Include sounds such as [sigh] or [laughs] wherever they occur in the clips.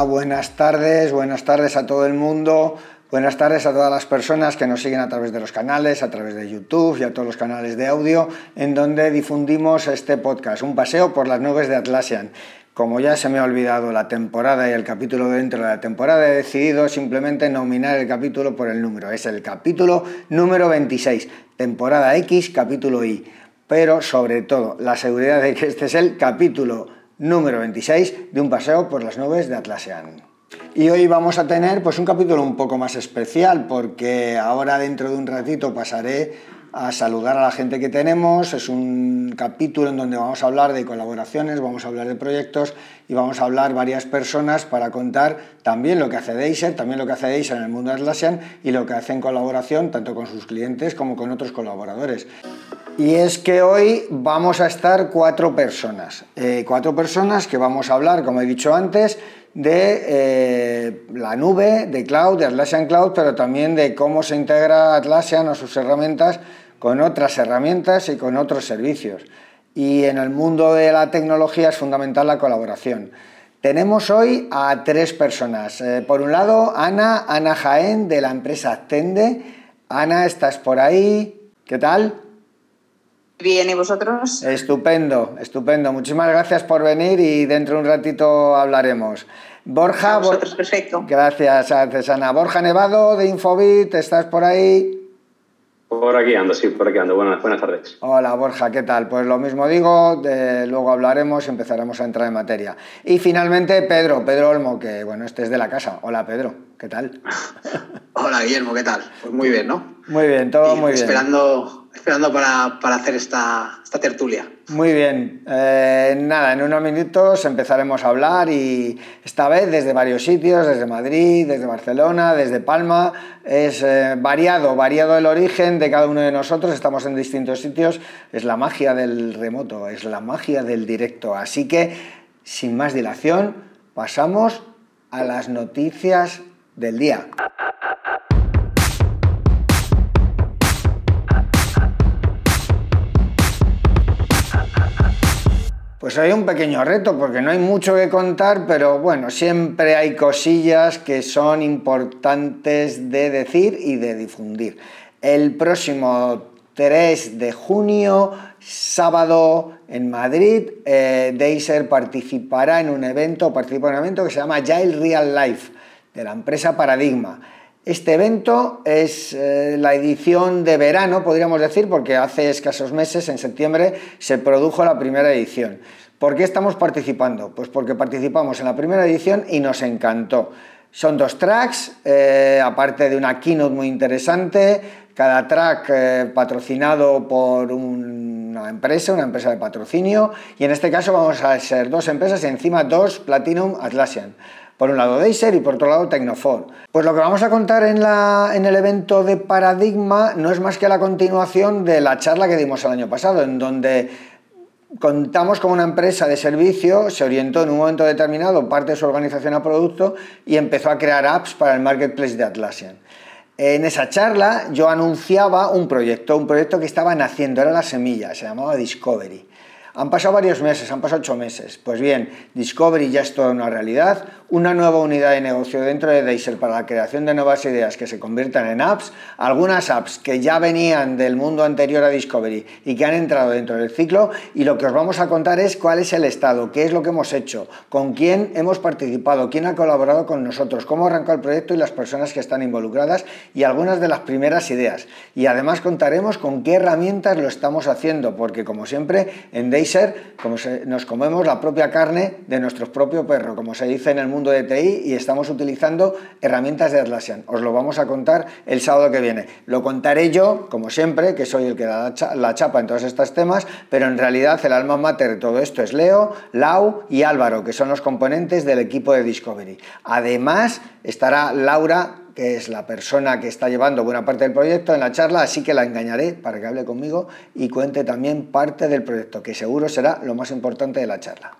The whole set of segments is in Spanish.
Buenas tardes, buenas tardes a todo el mundo, buenas tardes a todas las personas que nos siguen a través de los canales, a través de YouTube y a todos los canales de audio en donde difundimos este podcast, un paseo por las nubes de Atlassian. Como ya se me ha olvidado la temporada y el capítulo dentro de la temporada, he decidido simplemente nominar el capítulo por el número. Es el capítulo número 26, temporada X, capítulo Y. Pero sobre todo, la seguridad de que este es el capítulo número 26 de un paseo por las nubes de Atlassian. Y hoy vamos a tener pues un capítulo un poco más especial porque ahora dentro de un ratito pasaré a saludar a la gente que tenemos. Es un capítulo en donde vamos a hablar de colaboraciones, vamos a hablar de proyectos y vamos a hablar varias personas para contar también lo que hace Deiser, también lo que hace Deiser en el mundo Atlassian y lo que hace en colaboración tanto con sus clientes como con otros colaboradores. Y es que hoy vamos a estar cuatro personas, eh, cuatro personas que vamos a hablar, como he dicho antes, de eh, la nube, de cloud, de Atlassian Cloud, pero también de cómo se integra Atlassian o sus herramientas con otras herramientas y con otros servicios. Y en el mundo de la tecnología es fundamental la colaboración. Tenemos hoy a tres personas. Eh, por un lado, Ana, Ana Jaén, de la empresa Tende. Ana, ¿estás por ahí? ¿Qué tal? Bien, ¿y vosotros? Estupendo, estupendo. Muchísimas gracias por venir y dentro de un ratito hablaremos. Borja, vosotros, perfecto. Gracias, Ana. Borja Nevado de Infobit, ¿estás por ahí? Por aquí ando, sí, por aquí ando. Buenas, buenas tardes. Hola, Borja, ¿qué tal? Pues lo mismo digo, luego hablaremos y empezaremos a entrar en materia. Y finalmente, Pedro, Pedro Olmo, que bueno, este es de la casa. Hola, Pedro, ¿qué tal? [laughs] Hola, Guillermo, ¿qué tal? Pues muy bien, ¿no? Muy bien, todo muy bien. Esperando esperando para, para hacer esta, esta, tertulia. Muy bien. Eh, nada, en unos minutos empezaremos a hablar y esta vez desde varios sitios, desde Madrid, desde Barcelona, desde Palma. Es eh, variado, variado el origen de cada uno de nosotros. Estamos en distintos sitios. Es la magia del remoto, es la magia del directo. Así que, sin más dilación, pasamos a las noticias del día. Pues hay un pequeño reto porque no hay mucho que contar, pero bueno, siempre hay cosillas que son importantes de decir y de difundir. El próximo 3 de junio, sábado en Madrid, eh, Deiser participará en un evento, participa en un evento que se llama Agile Real Life de la empresa Paradigma. Este evento es eh, la edición de verano, podríamos decir, porque hace escasos meses, en septiembre, se produjo la primera edición. ¿Por qué estamos participando? Pues porque participamos en la primera edición y nos encantó. Son dos tracks, eh, aparte de una keynote muy interesante, cada track eh, patrocinado por una empresa, una empresa de patrocinio, y en este caso vamos a ser dos empresas y encima dos Platinum Atlassian. Por un lado Deiser y por otro lado Tecnofor. Pues lo que vamos a contar en, en el evento de Paradigma no es más que la continuación de la charla que dimos el año pasado, en donde contamos con una empresa de servicio, se orientó en un momento determinado parte de su organización a producto y empezó a crear apps para el marketplace de Atlassian. En esa charla yo anunciaba un proyecto, un proyecto que estaba naciendo, era la semilla, se llamaba Discovery. Han pasado varios meses, han pasado ocho meses. Pues bien, Discovery ya es toda una realidad, una nueva unidad de negocio dentro de Deiser para la creación de nuevas ideas que se conviertan en apps, algunas apps que ya venían del mundo anterior a Discovery y que han entrado dentro del ciclo y lo que os vamos a contar es cuál es el estado, qué es lo que hemos hecho, con quién hemos participado, quién ha colaborado con nosotros, cómo arrancó el proyecto y las personas que están involucradas y algunas de las primeras ideas. Y además contaremos con qué herramientas lo estamos haciendo, porque como siempre en Deiser ser como nos comemos la propia carne de nuestro propio perro, como se dice en el mundo de TI, y estamos utilizando herramientas de Atlassian. Os lo vamos a contar el sábado que viene. Lo contaré yo, como siempre, que soy el que da la chapa en todos estos temas, pero en realidad el alma mater de todo esto es Leo, Lau y Álvaro, que son los componentes del equipo de Discovery. Además, estará Laura que es la persona que está llevando buena parte del proyecto en la charla, así que la engañaré para que hable conmigo y cuente también parte del proyecto, que seguro será lo más importante de la charla.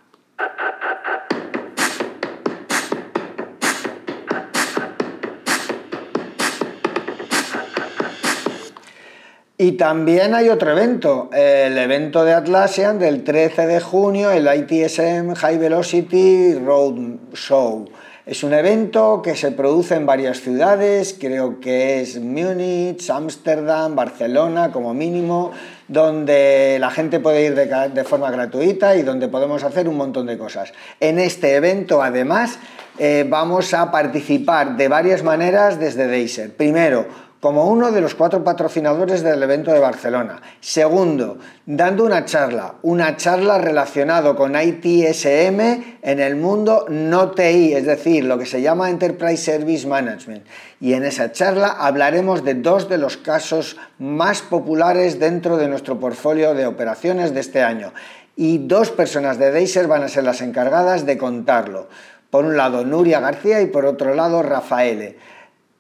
Y también hay otro evento, el evento de Atlassian del 13 de junio, el ITSM High Velocity Road Show. Es un evento que se produce en varias ciudades, creo que es Múnich, Ámsterdam, Barcelona como mínimo, donde la gente puede ir de, forma gratuita y donde podemos hacer un montón de cosas. En este evento, además, eh, vamos a participar de varias maneras desde Deiser. Primero, como uno de los cuatro patrocinadores del evento de Barcelona. Segundo, dando una charla, una charla relacionada con ITSM en el mundo no TI, es decir, lo que se llama Enterprise Service Management. Y en esa charla hablaremos de dos de los casos más populares dentro de nuestro portfolio de operaciones de este año. Y dos personas de Deiser van a ser las encargadas de contarlo. Por un lado, Nuria García y por otro lado, Rafaele.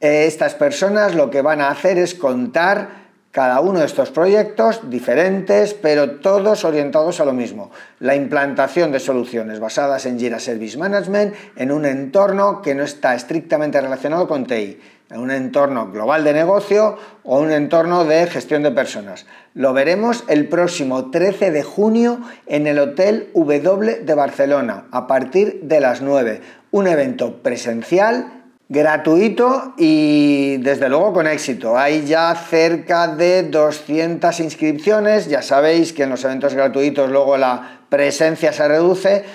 Estas personas lo que van a hacer es contar cada uno de estos proyectos diferentes, pero todos orientados a lo mismo, la implantación de soluciones basadas en Jira Service Management en un entorno que no está estrictamente relacionado con TI, en un entorno global de negocio o un entorno de gestión de personas. Lo veremos el próximo 13 de junio en el Hotel W de Barcelona, a partir de las 9, un evento presencial Gratuito y desde luego con éxito. Hay ya cerca de 200 inscripciones. Ya sabéis que en los eventos gratuitos luego la presencia se reduce,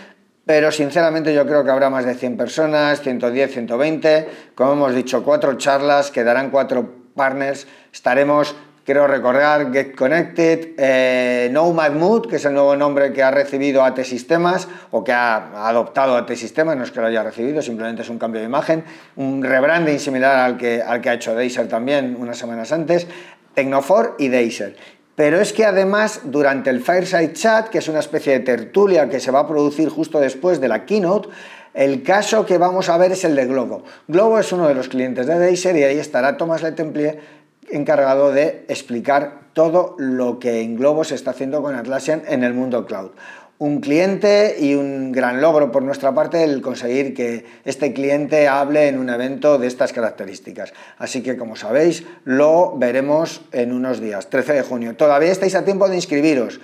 pero sinceramente yo creo que habrá más de 100 personas, 110, 120. Como hemos dicho, cuatro charlas, quedarán cuatro partners. Estaremos Quiero recordar Get Connected, eh, Nomad Mood, que es el nuevo nombre que ha recibido AT Sistemas o que ha adoptado AT Sistemas, no es que lo haya recibido, simplemente es un cambio de imagen, un rebranding similar al que, al que ha hecho Deiser también unas semanas antes, Tecnofor y Deiser. Pero es que además durante el Fireside Chat, que es una especie de tertulia que se va a producir justo después de la keynote, el caso que vamos a ver es el de Globo. Globo es uno de los clientes de Deiser y ahí estará Thomas Letemplier encargado de explicar todo lo que en Globo se está haciendo con Atlassian en el mundo cloud. Un cliente y un gran logro por nuestra parte el conseguir que este cliente hable en un evento de estas características. Así que, como sabéis, lo veremos en unos días, 13 de junio. Todavía estáis a tiempo de inscribiros.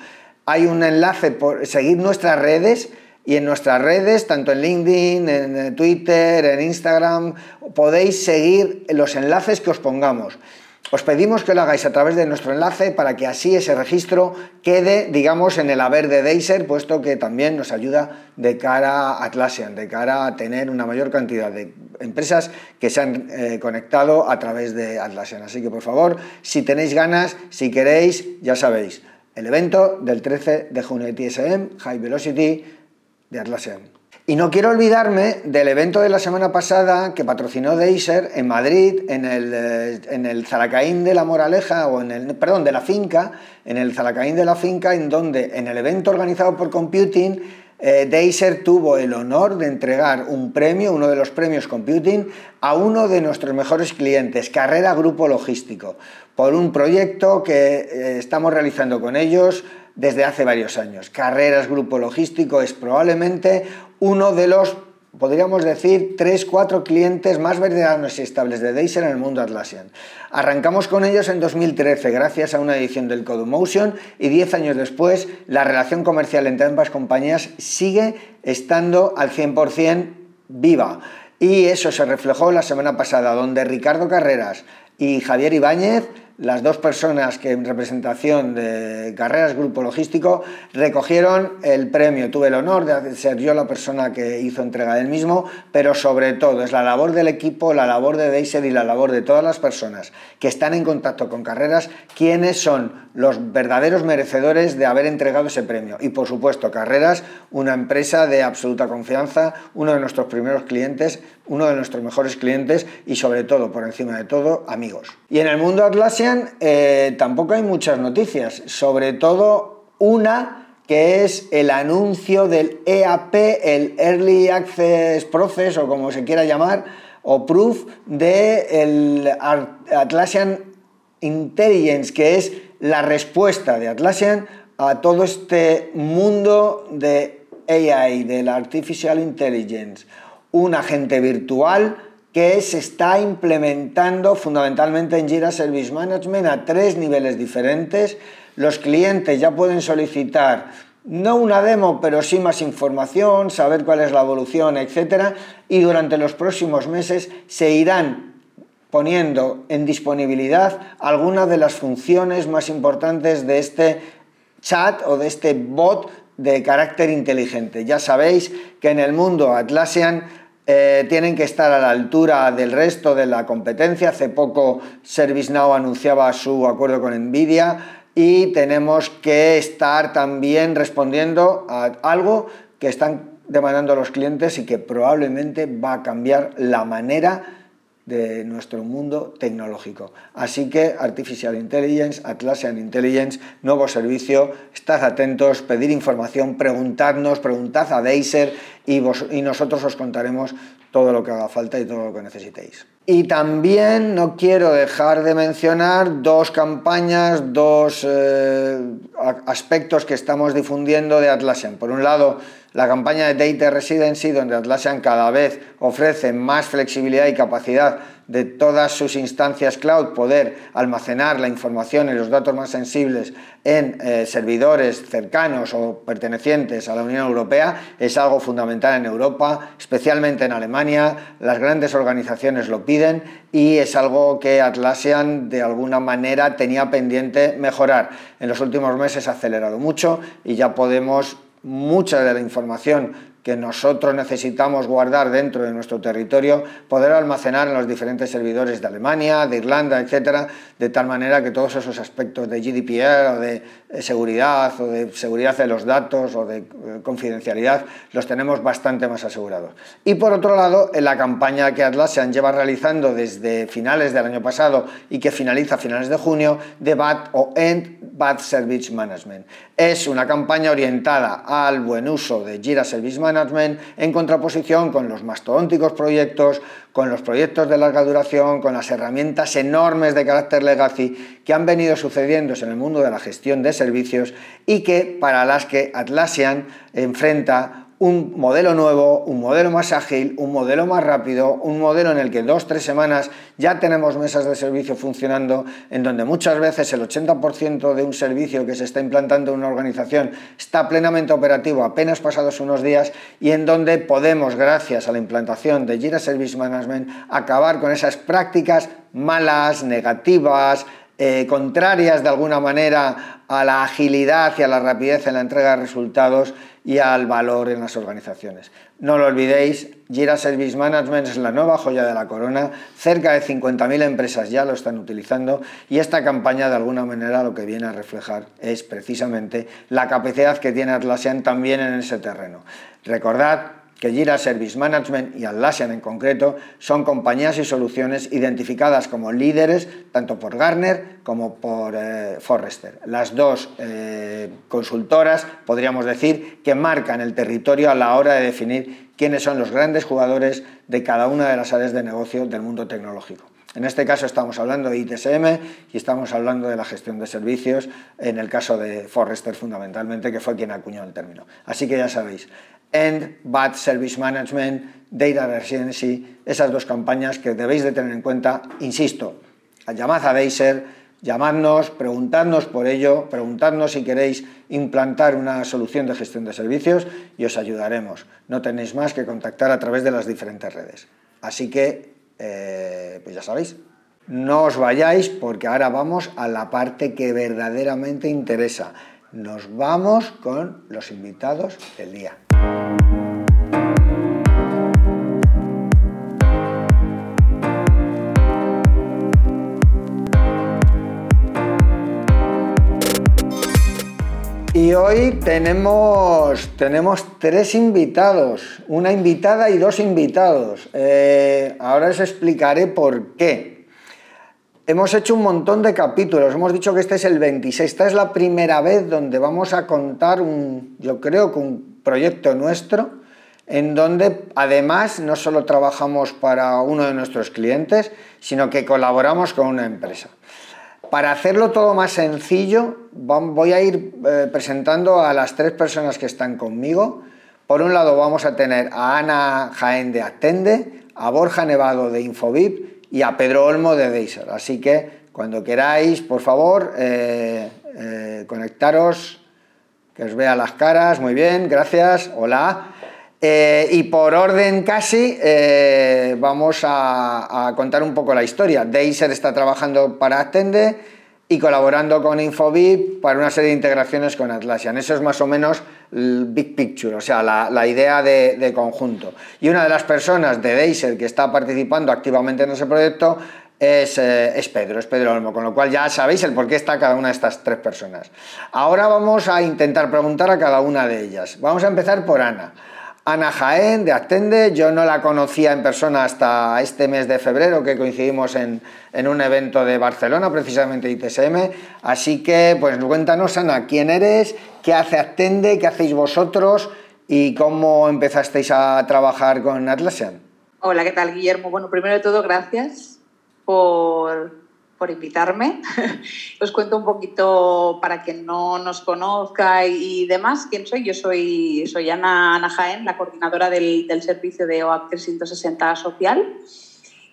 Hay un enlace por seguir nuestras redes y en nuestras redes, tanto en LinkedIn, en Twitter, en Instagram, podéis seguir los enlaces que os pongamos. Os pedimos que lo hagáis a través de nuestro enlace para que así ese registro quede, digamos, en el haber de Deiser, puesto que también nos ayuda de cara a Atlassian, de cara a tener una mayor cantidad de empresas que se han eh, conectado a través de Atlassian. Así que, por favor, si tenéis ganas, si queréis, ya sabéis, el evento del 13 de junio de TSM, High Velocity de Atlassian. Y no quiero olvidarme del evento de la semana pasada que patrocinó Deiser en Madrid, en el, eh, en el Zalacaín de la Moraleja, o en el, perdón, de la finca, en el Zalacaín de la finca, en donde en el evento organizado por Computing, eh, Deiser tuvo el honor de entregar un premio, uno de los premios Computing, a uno de nuestros mejores clientes, Carrera Grupo Logístico, por un proyecto que eh, estamos realizando con ellos desde hace varios años. Carreras Grupo Logístico es probablemente uno de los, podríamos decir, tres, cuatro clientes más veteranos y estables de Deiser en el mundo Atlassian. Arrancamos con ellos en 2013 gracias a una edición del Motion y 10 años después la relación comercial entre ambas compañías sigue estando al 100% viva. Y eso se reflejó la semana pasada, donde Ricardo Carreras y Javier Ibáñez las dos personas que en representación de Carreras Grupo Logístico recogieron el premio. Tuve el honor de ser yo la persona que hizo entrega del mismo, pero sobre todo es la labor del equipo, la labor de Deiser y la labor de todas las personas que están en contacto con Carreras, quienes son los verdaderos merecedores de haber entregado ese premio. Y por supuesto, Carreras, una empresa de absoluta confianza, uno de nuestros primeros clientes, uno de nuestros mejores clientes y sobre todo, por encima de todo, amigos. Y en el mundo Atlassian eh, tampoco hay muchas noticias, sobre todo una que es el anuncio del EAP, el Early Access Process o como se quiera llamar, o Proof de Atlassian Intelligence, que es la respuesta de Atlassian a todo este mundo de AI, del Artificial Intelligence un agente virtual que se está implementando fundamentalmente en Jira Service Management a tres niveles diferentes. Los clientes ya pueden solicitar no una demo, pero sí más información, saber cuál es la evolución, etc. Y durante los próximos meses se irán poniendo en disponibilidad algunas de las funciones más importantes de este chat o de este bot de carácter inteligente. Ya sabéis que en el mundo Atlassian eh, tienen que estar a la altura del resto de la competencia. Hace poco ServiceNow anunciaba su acuerdo con Nvidia y tenemos que estar también respondiendo a algo que están demandando los clientes y que probablemente va a cambiar la manera de nuestro mundo tecnológico. Así que Artificial Intelligence, Atlassian Intelligence, nuevo servicio, estad atentos, pedir información, preguntarnos, preguntad a Deiser y, y nosotros os contaremos todo lo que haga falta y todo lo que necesitéis. Y también no quiero dejar de mencionar dos campañas, dos eh, aspectos que estamos difundiendo de Atlassian. Por un lado, la campaña de Data Residency, donde Atlassian cada vez ofrece más flexibilidad y capacidad de todas sus instancias cloud poder almacenar la información y los datos más sensibles en eh, servidores cercanos o pertenecientes a la Unión Europea es algo fundamental en Europa, especialmente en Alemania. Las grandes organizaciones lo piden y es algo que Atlassian de alguna manera tenía pendiente mejorar. En los últimos meses ha acelerado mucho y ya podemos mucha de la información que nosotros necesitamos guardar dentro de nuestro territorio, poder almacenar en los diferentes servidores de Alemania, de Irlanda, etcétera, de tal manera que todos esos aspectos de GDPR o de eh, seguridad o de seguridad de los datos o de eh, confidencialidad los tenemos bastante más asegurados. Y por otro lado, en la campaña que Atlassian lleva realizando desde finales del año pasado y que finaliza a finales de junio, de BAT o End Bad Service Management. Es una campaña orientada al buen uso de Jira Service Management en contraposición con los mastodónticos proyectos, con los proyectos de larga duración, con las herramientas enormes de carácter legacy que han venido sucediéndose en el mundo de la gestión de servicios y que para las que Atlassian enfrenta un modelo nuevo, un modelo más ágil, un modelo más rápido, un modelo en el que dos, tres semanas ya tenemos mesas de servicio funcionando, en donde muchas veces el 80% de un servicio que se está implantando en una organización está plenamente operativo apenas pasados unos días y en donde podemos, gracias a la implantación de Jira Service Management, acabar con esas prácticas malas, negativas, eh, contrarias de alguna manera a la agilidad y a la rapidez en la entrega de resultados y al valor en las organizaciones. No lo olvidéis, Jira Service Management es la nueva joya de la corona, cerca de 50.000 empresas ya lo están utilizando y esta campaña de alguna manera lo que viene a reflejar es precisamente la capacidad que tiene Atlassian también en ese terreno. Recordad que Jira Service Management y Atlassian en concreto son compañías y soluciones identificadas como líderes tanto por Gartner como por eh, Forrester. Las dos eh, consultoras, podríamos decir, que marcan el territorio a la hora de definir quiénes son los grandes jugadores de cada una de las áreas de negocio del mundo tecnológico. En este caso estamos hablando de ITSM y estamos hablando de la gestión de servicios, en el caso de Forrester fundamentalmente, que fue quien acuñó el término. Así que ya sabéis, End Bad Service Management, Data Residency, esas dos campañas que debéis de tener en cuenta, insisto, llamad a Deiser, llamadnos, preguntadnos por ello, preguntadnos si queréis implantar una solución de gestión de servicios y os ayudaremos. No tenéis más que contactar a través de las diferentes redes. Así que, eh, pues ya sabéis, no os vayáis porque ahora vamos a la parte que verdaderamente interesa. Nos vamos con los invitados del día. Hoy tenemos, tenemos tres invitados, una invitada y dos invitados. Eh, ahora os explicaré por qué. Hemos hecho un montón de capítulos, hemos dicho que este es el 26, esta es la primera vez donde vamos a contar un, yo creo que un proyecto nuestro, en donde además no solo trabajamos para uno de nuestros clientes, sino que colaboramos con una empresa. Para hacerlo todo más sencillo, voy a ir eh, presentando a las tres personas que están conmigo Por un lado vamos a tener a Ana Jaén de Attende, a Borja Nevado de Infobip y a Pedro Olmo de Deiser. Así que cuando queráis, por favor, eh, eh, conectaros, que os vea las caras. Muy bien, gracias. Hola. Eh, y por orden casi, vamos a, contar un poco la historia. Deiser está trabajando para Attende y colaborando con Infobip para una serie de integraciones con Atlassian. Eso es más o menos el big picture, o sea, la, idea de, conjunto. Y una de las personas de Deiser que está participando activamente en ese proyecto es, eh, Pedro, es Pedro Olmo, con lo cual ya sabéis el por qué está cada una de estas tres personas. Ahora vamos a intentar preguntar a cada una de ellas. Vamos a empezar por Ana. Ana Jaén de Actende, yo no la conocía en persona hasta este mes de febrero que coincidimos en, un evento de Barcelona, precisamente ITSM, así que pues cuéntanos Ana, ¿quién eres? ¿Qué hace Actende? ¿Qué hacéis vosotros? ¿Y cómo empezasteis a trabajar con Atlassian? Hola, ¿qué tal Guillermo? Bueno, primero de todo, gracias por por invitarme. [laughs] Os cuento un poquito para quien no nos conozca y, demás quién soy. Yo soy, soy Ana, Ana Jaén, la coordinadora del, del servicio de OAC 360 Social.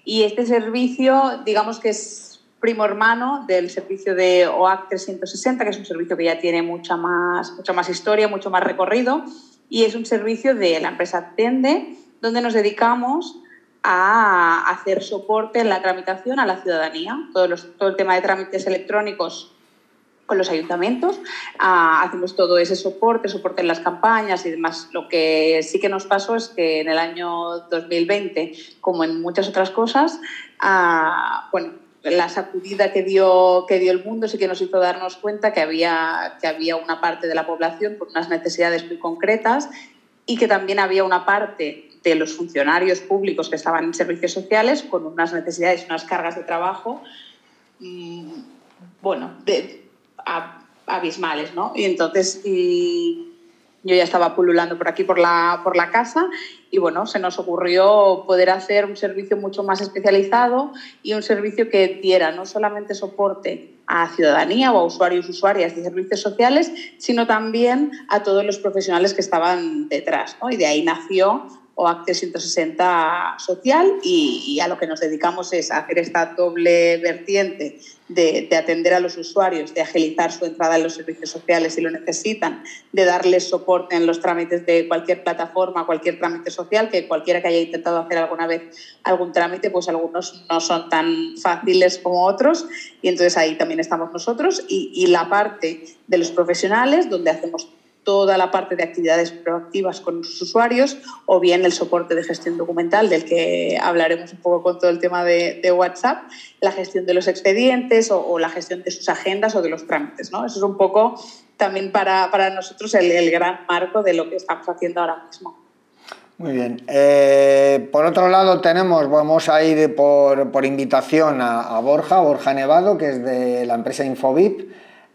Y este servicio, digamos que es primo hermano del servicio de OAC 360, que es un servicio que ya tiene mucha más, mucha más historia, mucho más recorrido. Y es un servicio de la empresa Tende, donde nos dedicamos a hacer soporte en la tramitación a la ciudadanía, todo, el tema de trámites electrónicos con los ayuntamientos, hacemos todo ese soporte, soporte en las campañas y demás. Lo que sí que nos pasó es que en el año 2020, como en muchas otras cosas, bueno, la sacudida que dio, que dio el mundo sí que nos hizo darnos cuenta que había, que había una parte de la población con unas necesidades muy concretas y que también había una parte de los funcionarios públicos que estaban en servicios sociales con unas necesidades, unas cargas de trabajo, mm, bueno, de, abismales, ¿no? Y entonces yo ya estaba pululando por aquí, por la, por la casa, y bueno, se nos ocurrió poder hacer un servicio mucho más especializado y un servicio que diera no solamente soporte a ciudadanía o a usuarios y usuarias de servicios sociales, sino también a todos los profesionales que estaban detrás. ¿no? Y de ahí nació o Acte 160 social y, a lo que nos dedicamos es hacer esta doble vertiente de, atender a los usuarios, de agilizar su entrada en los servicios sociales si lo necesitan, de darles soporte en los trámites de cualquier plataforma, cualquier trámite social, que cualquiera que haya intentado hacer alguna vez algún trámite, pues algunos no son tan fáciles como otros. Y entonces ahí también estamos nosotros y, y la parte de los profesionales donde hacemos toda la parte de actividades proactivas con sus usuarios o bien el soporte de gestión documental, del que hablaremos un poco con todo el tema de, WhatsApp, la gestión de los expedientes o, la gestión de sus agendas o de los trámites. ¿no? Eso es un poco también para, para nosotros el, gran marco de lo que estamos haciendo ahora mismo. Muy bien. Eh, por otro lado tenemos, vamos a ir por, por invitación a, Borja, Borja Nevado, que es de la empresa Infobip.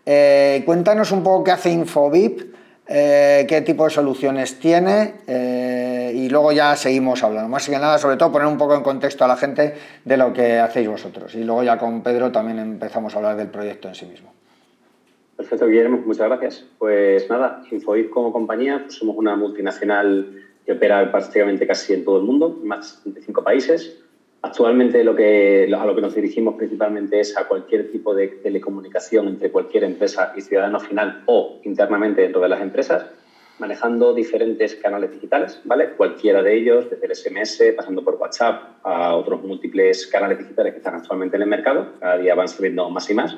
Eh, cuéntanos un poco qué hace Infobip eh, qué tipo de soluciones tiene eh, y luego ya seguimos hablando. Más que nada, sobre todo, poner un poco en contexto a la gente de lo que hacéis vosotros. Y luego ya con Pedro también empezamos a hablar del proyecto en sí mismo. Perfecto, Guillermo, muchas gracias. Pues nada, Infoid como compañía pues somos una multinacional que opera prácticamente casi en todo el mundo, más de 75 países. Actualmente lo que, a lo que nos dirigimos principalmente es a cualquier tipo de telecomunicación entre cualquier empresa y ciudadano final o internamente dentro de las empresas, manejando diferentes canales digitales, ¿vale? Cualquiera de ellos, desde el SMS, pasando por WhatsApp, a otros múltiples canales digitales que están actualmente en el mercado, cada día van subiendo más y más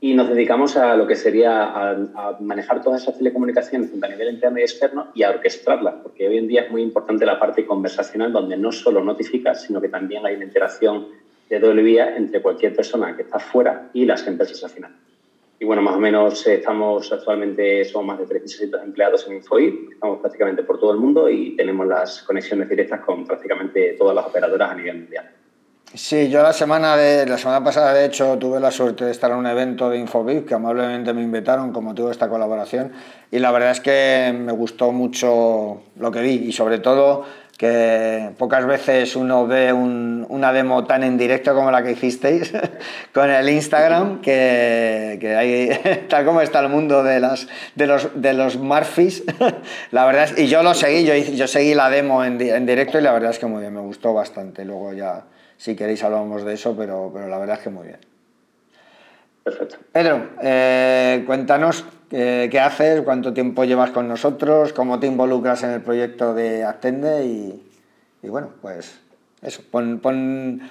y nos dedicamos a lo que sería a, manejar todas esas telecomunicaciones tanto a nivel interno y externo y a orquestarlas, porque hoy en día es muy importante la parte conversacional donde no solo notificas, sino que también hay una interacción de doble vía entre cualquier persona que está fuera y las empresas al final. Y bueno, más o menos eh, estamos actualmente, somos más de 3.600 empleados en InfoI, estamos prácticamente por todo el mundo y tenemos las conexiones directas con prácticamente todas las operadoras a nivel mundial. Sí, yo la semana, de, la semana pasada, de hecho, tuve la suerte de estar en un evento de Infobip que amablemente me invitaron como tuve esta colaboración y la verdad es que me gustó mucho lo que vi y sobre todo que pocas veces uno ve una demo tan en directo como la que hicisteis [laughs] con el Instagram, que, que hay, [laughs] tal como está el mundo de, las, de, los, de los Murphys, [laughs] la verdad y yo lo seguí, yo, yo seguí la demo en, en, directo y la verdad es que muy bien, me gustó bastante, luego ya si queréis hablamos de eso, pero, pero la verdad es que muy bien. Perfecto. Pedro, eh, cuéntanos eh, ¿Qué, haces? ¿Cuánto tiempo llevas con nosotros? ¿Cómo te involucras en el proyecto de Attende? Y, bueno, pues eso, pon,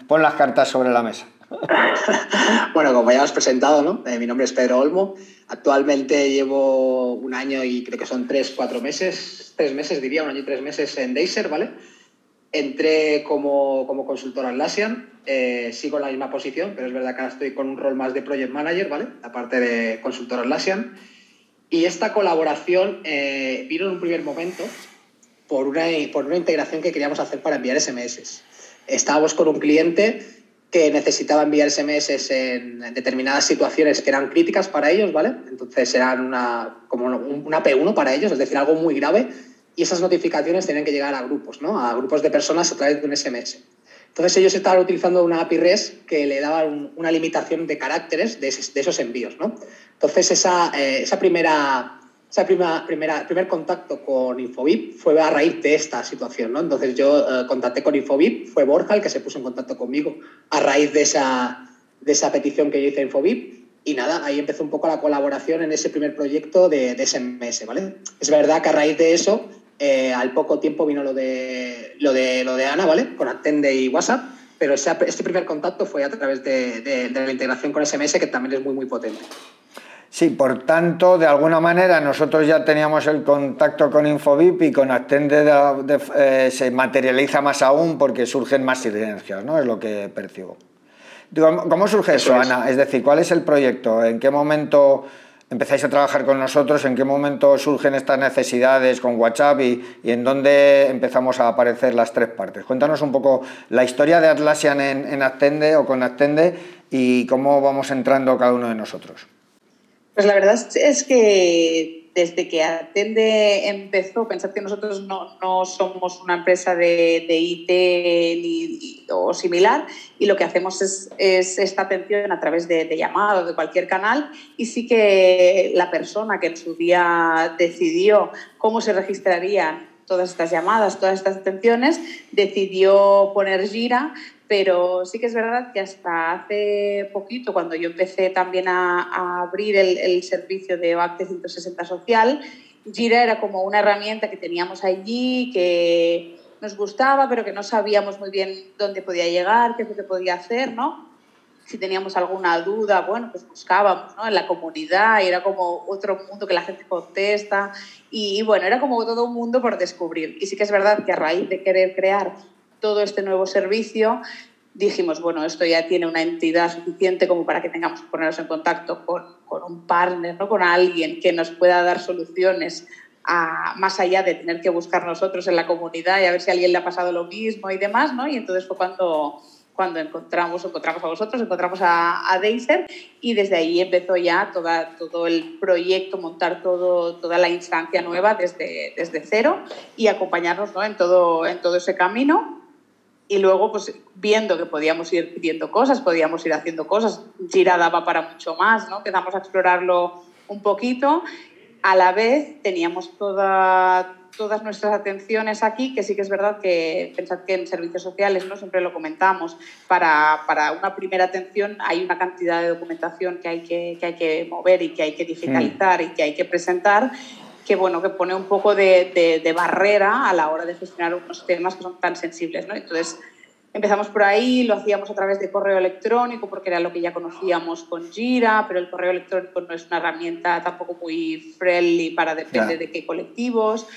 las cartas sobre la mesa. [laughs] bueno, como ya has presentado, ¿no? Eh, mi nombre es Pedro Olmo. Actualmente llevo un año y creo que son tres, cuatro meses, tres meses diría, un año y tres meses en Deiser, ¿vale? Entré como, como consultor Atlassian, eh, sigo en la misma posición, pero es verdad que ahora estoy con un rol más de project manager, ¿vale? Aparte de consultor Atlassian. Y esta colaboración eh, vino en un primer momento por una, por una integración que queríamos hacer para enviar SMS. Estábamos con un cliente que necesitaba enviar SMS en determinadas situaciones que eran críticas para ellos, ¿vale? Entonces eran una, como una P1 para ellos, es decir, algo muy grave, y esas notificaciones tenían que llegar a grupos, ¿no? A grupos de personas a través de un SMS. Entonces ellos estaban utilizando una API REST que le daba una limitación de caracteres de, esos envíos, ¿no? Entonces, esa, eh, esa primera, esa primera, primera, primer contacto con Infobip fue a raíz de esta situación, ¿no? Entonces, yo eh, contacté con Infobip, fue Borja el que se puso en contacto conmigo a raíz de esa, de esa petición que yo hice a Infobip. Y nada, ahí empezó un poco la colaboración en ese primer proyecto de, de SMS, ¿vale? Es verdad que a raíz de eso, eh, al poco tiempo vino lo de, lo de, lo de Ana, ¿vale? Con Attende y WhatsApp pero este primer contacto fue a través de, de, de, la integración con SMS, que también es muy, muy potente. Sí, por tanto, de alguna manera nosotros ya teníamos el contacto con Infobip y con Attende eh, se materializa más aún porque surgen más sinergias, ¿no? Es lo que percibo. ¿Cómo surge eso, Ana? Es decir, ¿cuál es el proyecto? ¿En qué momento empezáis a trabajar con nosotros? ¿En qué momento surgen estas necesidades con WhatsApp y, en dónde empezamos a aparecer las tres partes? Cuéntanos un poco la historia de Atlassian en, en Attende o con Attende y cómo vamos entrando cada uno de nosotros. Pues la verdad es que desde que Atende empezó, pensad que nosotros no, no somos una empresa de, de IT ni, o similar y lo que hacemos es, es esta atención a través de, de llamada de cualquier canal y sí que la persona que en su día decidió cómo se registrarían todas estas llamadas, todas estas atenciones, decidió poner Gira pero sí que es verdad que hasta hace poquito, cuando yo empecé también a, abrir el, servicio de OACT 160 Social, Gira era como una herramienta que teníamos allí, que nos gustaba, pero que no sabíamos muy bien dónde podía llegar, qué es lo que podía hacer, ¿no? Si teníamos alguna duda, bueno, pues buscábamos ¿no? en la comunidad y era como otro mundo que la gente contesta y bueno, era como todo un mundo por descubrir. Y sí que es verdad que a raíz de querer crear todo este nuevo servicio, dijimos, bueno, esto ya tiene una entidad suficiente como para que tengamos que ponernos en contacto con, con un partner, ¿no? con alguien que nos pueda dar soluciones a, más allá de tener que buscar nosotros en la comunidad y a ver si a alguien le ha pasado lo mismo y demás, ¿no? Y entonces fue cuando, cuando encontramos, encontramos a vosotros, encontramos a, a Deiser y desde ahí empezó ya toda, todo el proyecto, montar todo, toda la instancia nueva desde, desde cero y acompañarnos ¿no? en, todo, en todo ese camino y luego, pues viendo que podíamos ir pidiendo cosas, podíamos ir haciendo cosas, Gira daba para mucho más, ¿no? Empezamos a explorarlo un poquito. A la vez teníamos toda, todas nuestras atenciones aquí, que sí que es verdad que pensad que en servicios sociales, ¿no? siempre lo comentamos, para, para una primera atención hay una cantidad de documentación que hay que, que hay que mover y que hay que digitalizar y que hay que presentar que, bueno, que pone un poco de, de, barrera a la hora de gestionar unos temas que son tan sensibles. ¿no? Entonces, empezamos por ahí, lo hacíamos a través de correo electrónico, porque era lo que ya conocíamos con Gira, pero el correo electrónico no es una herramienta tampoco muy friendly para depender de qué colectivos.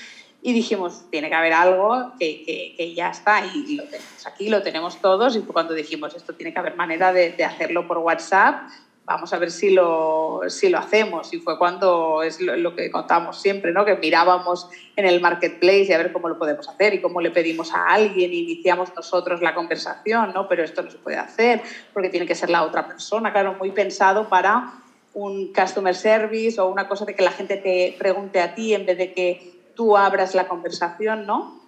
Y dijimos, tiene que haber algo que, que, que ya está y lo tenemos aquí, lo tenemos todos. Y cuando dijimos, esto tiene que haber manera de, de hacerlo por WhatsApp, vamos a ver si lo, si lo hacemos. Y fue cuando es lo, que contamos siempre, ¿no? que mirábamos en el marketplace y a ver cómo lo podemos hacer y cómo le pedimos a alguien, iniciamos nosotros la conversación, ¿no? pero esto no se puede hacer porque tiene que ser la otra persona, claro, muy pensado para un customer service o una cosa de que la gente te pregunte a ti en vez de que tú abras la conversación, ¿no?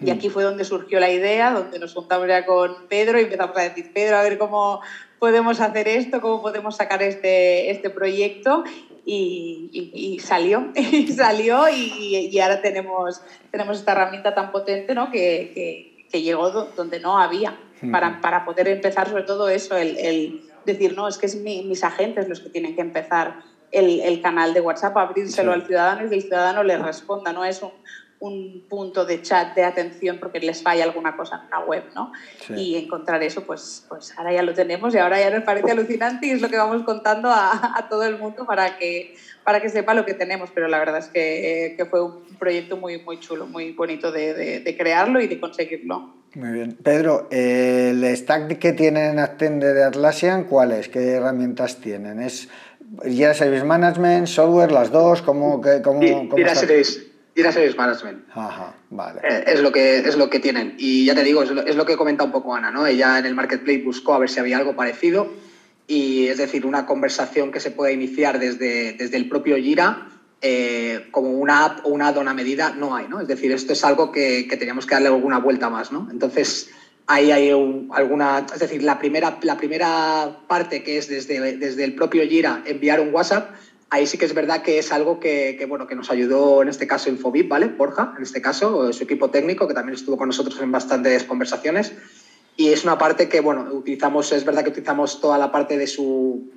Y aquí fue donde surgió la idea, donde nos juntamos ya con Pedro y empezamos a decir, Pedro, a ver cómo podemos hacer esto, cómo podemos sacar este, este proyecto. Y, [laughs] salió, y salió y, ahora tenemos, tenemos esta herramienta tan potente ¿no? que, que, llegó donde no había, para, para, poder empezar sobre todo eso, el, el decir, no, es que es mis agentes los que tienen que empezar el, el canal de WhatsApp, abrírselo al ciudadano y que el ciudadano le responda, no es un, un punto de chat de atención porque les falla alguna cosa en una web, ¿no? Y encontrar eso, pues, pues ahora ya lo tenemos y ahora ya nos parece alucinante y es lo que vamos contando a, a todo el mundo para que, para que sepa lo que tenemos, pero la verdad es que, que fue un proyecto muy, muy chulo, muy bonito de, de, crearlo y de conseguirlo. Muy bien. Pedro, el stack que tienen Attende de Atlassian, ¿cuál es? ¿Qué herramientas tienen? ¿Es ya Service Management, software, las dos? ¿Cómo, cómo, cómo a Service Management. Ajá, vale. Eh, es, lo que, es lo que tienen. Y ya te digo, es lo, es lo que comenta un poco Ana, ¿no? Ella en el Marketplace buscó a ver si había algo parecido y es decir, una conversación que se puede iniciar desde, desde el propio Jira eh, como una app o una add a medida no hay, ¿no? Es decir, esto es algo que, que teníamos que darle alguna vuelta más, ¿no? Entonces, ahí hay alguna, es decir, la primera, la primera parte que es desde, desde el propio Jira enviar un WhatsApp, ahí sí que es verdad que es algo que, bueno, que nos ayudó en este caso Infobip, ¿vale? Borja, en este caso, su equipo técnico, que también estuvo con nosotros en bastantes conversaciones. Y es una parte que, bueno, utilizamos, es verdad que utilizamos toda la parte de su,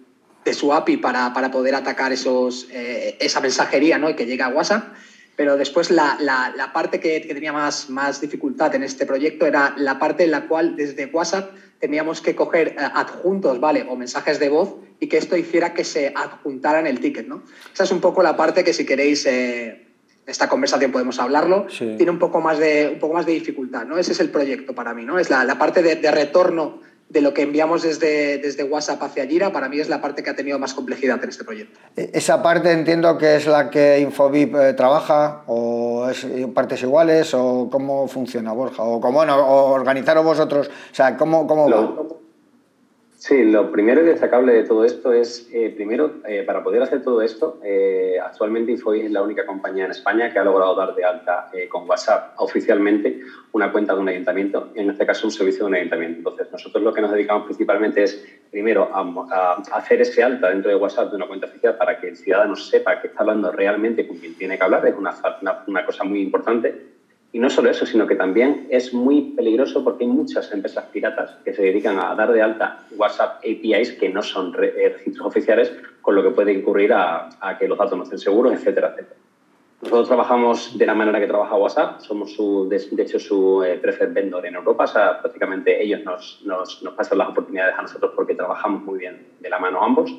de su API para, para poder atacar esos, eh, esa mensajería ¿no? y que llegue a WhatsApp. Pero después la, la, la parte que, que, tenía más, más dificultad en este proyecto era la parte en la cual desde WhatsApp teníamos que coger eh, adjuntos, ¿vale? O mensajes de voz y que esto hiciera que se adjuntaran el ticket, ¿no? Esa es un poco la parte que si queréis... Eh, esta conversación podemos hablarlo, tiene un poco, más de, un poco más de dificultad, ¿no? Ese es el proyecto para mí, ¿no? Es la, la parte de, de, retorno de lo que enviamos desde, desde WhatsApp hacia Jira, para mí es la parte que ha tenido más complejidad en este proyecto. E, ¿Esa parte entiendo que es la que Infobip eh, trabaja o es partes iguales o cómo funciona Borja? O cómo bueno, o organizaros vosotros, o sea, ¿cómo, cómo va? Sí, lo primero y destacable de todo esto es, eh, primero, eh, para poder hacer todo esto, eh, actualmente Infobip es la única compañía en España que ha logrado dar de alta eh, con WhatsApp oficialmente una cuenta de un ayuntamiento, en este caso un servicio de un ayuntamiento. Entonces, nosotros lo que nos dedicamos principalmente es, primero, a, a hacer ese alta dentro de WhatsApp de una cuenta oficial para que el ciudadano sepa que está hablando realmente con quien tiene que hablar, es una, una, una cosa muy importante. Y no solo eso, sino que también es muy peligroso porque hay muchas empresas piratas que se dedican a dar de alta WhatsApp APIs que no son eh, registros oficiales, con lo que puede incurrir a, a, que los datos no estén seguros, etcétera, etcétera. Nosotros trabajamos de la manera que trabaja WhatsApp, somos su, de, de hecho su eh, preferred vendor en Europa, o sea, prácticamente ellos nos, nos, nos pasan las oportunidades a nosotros porque trabajamos muy bien de la mano ambos.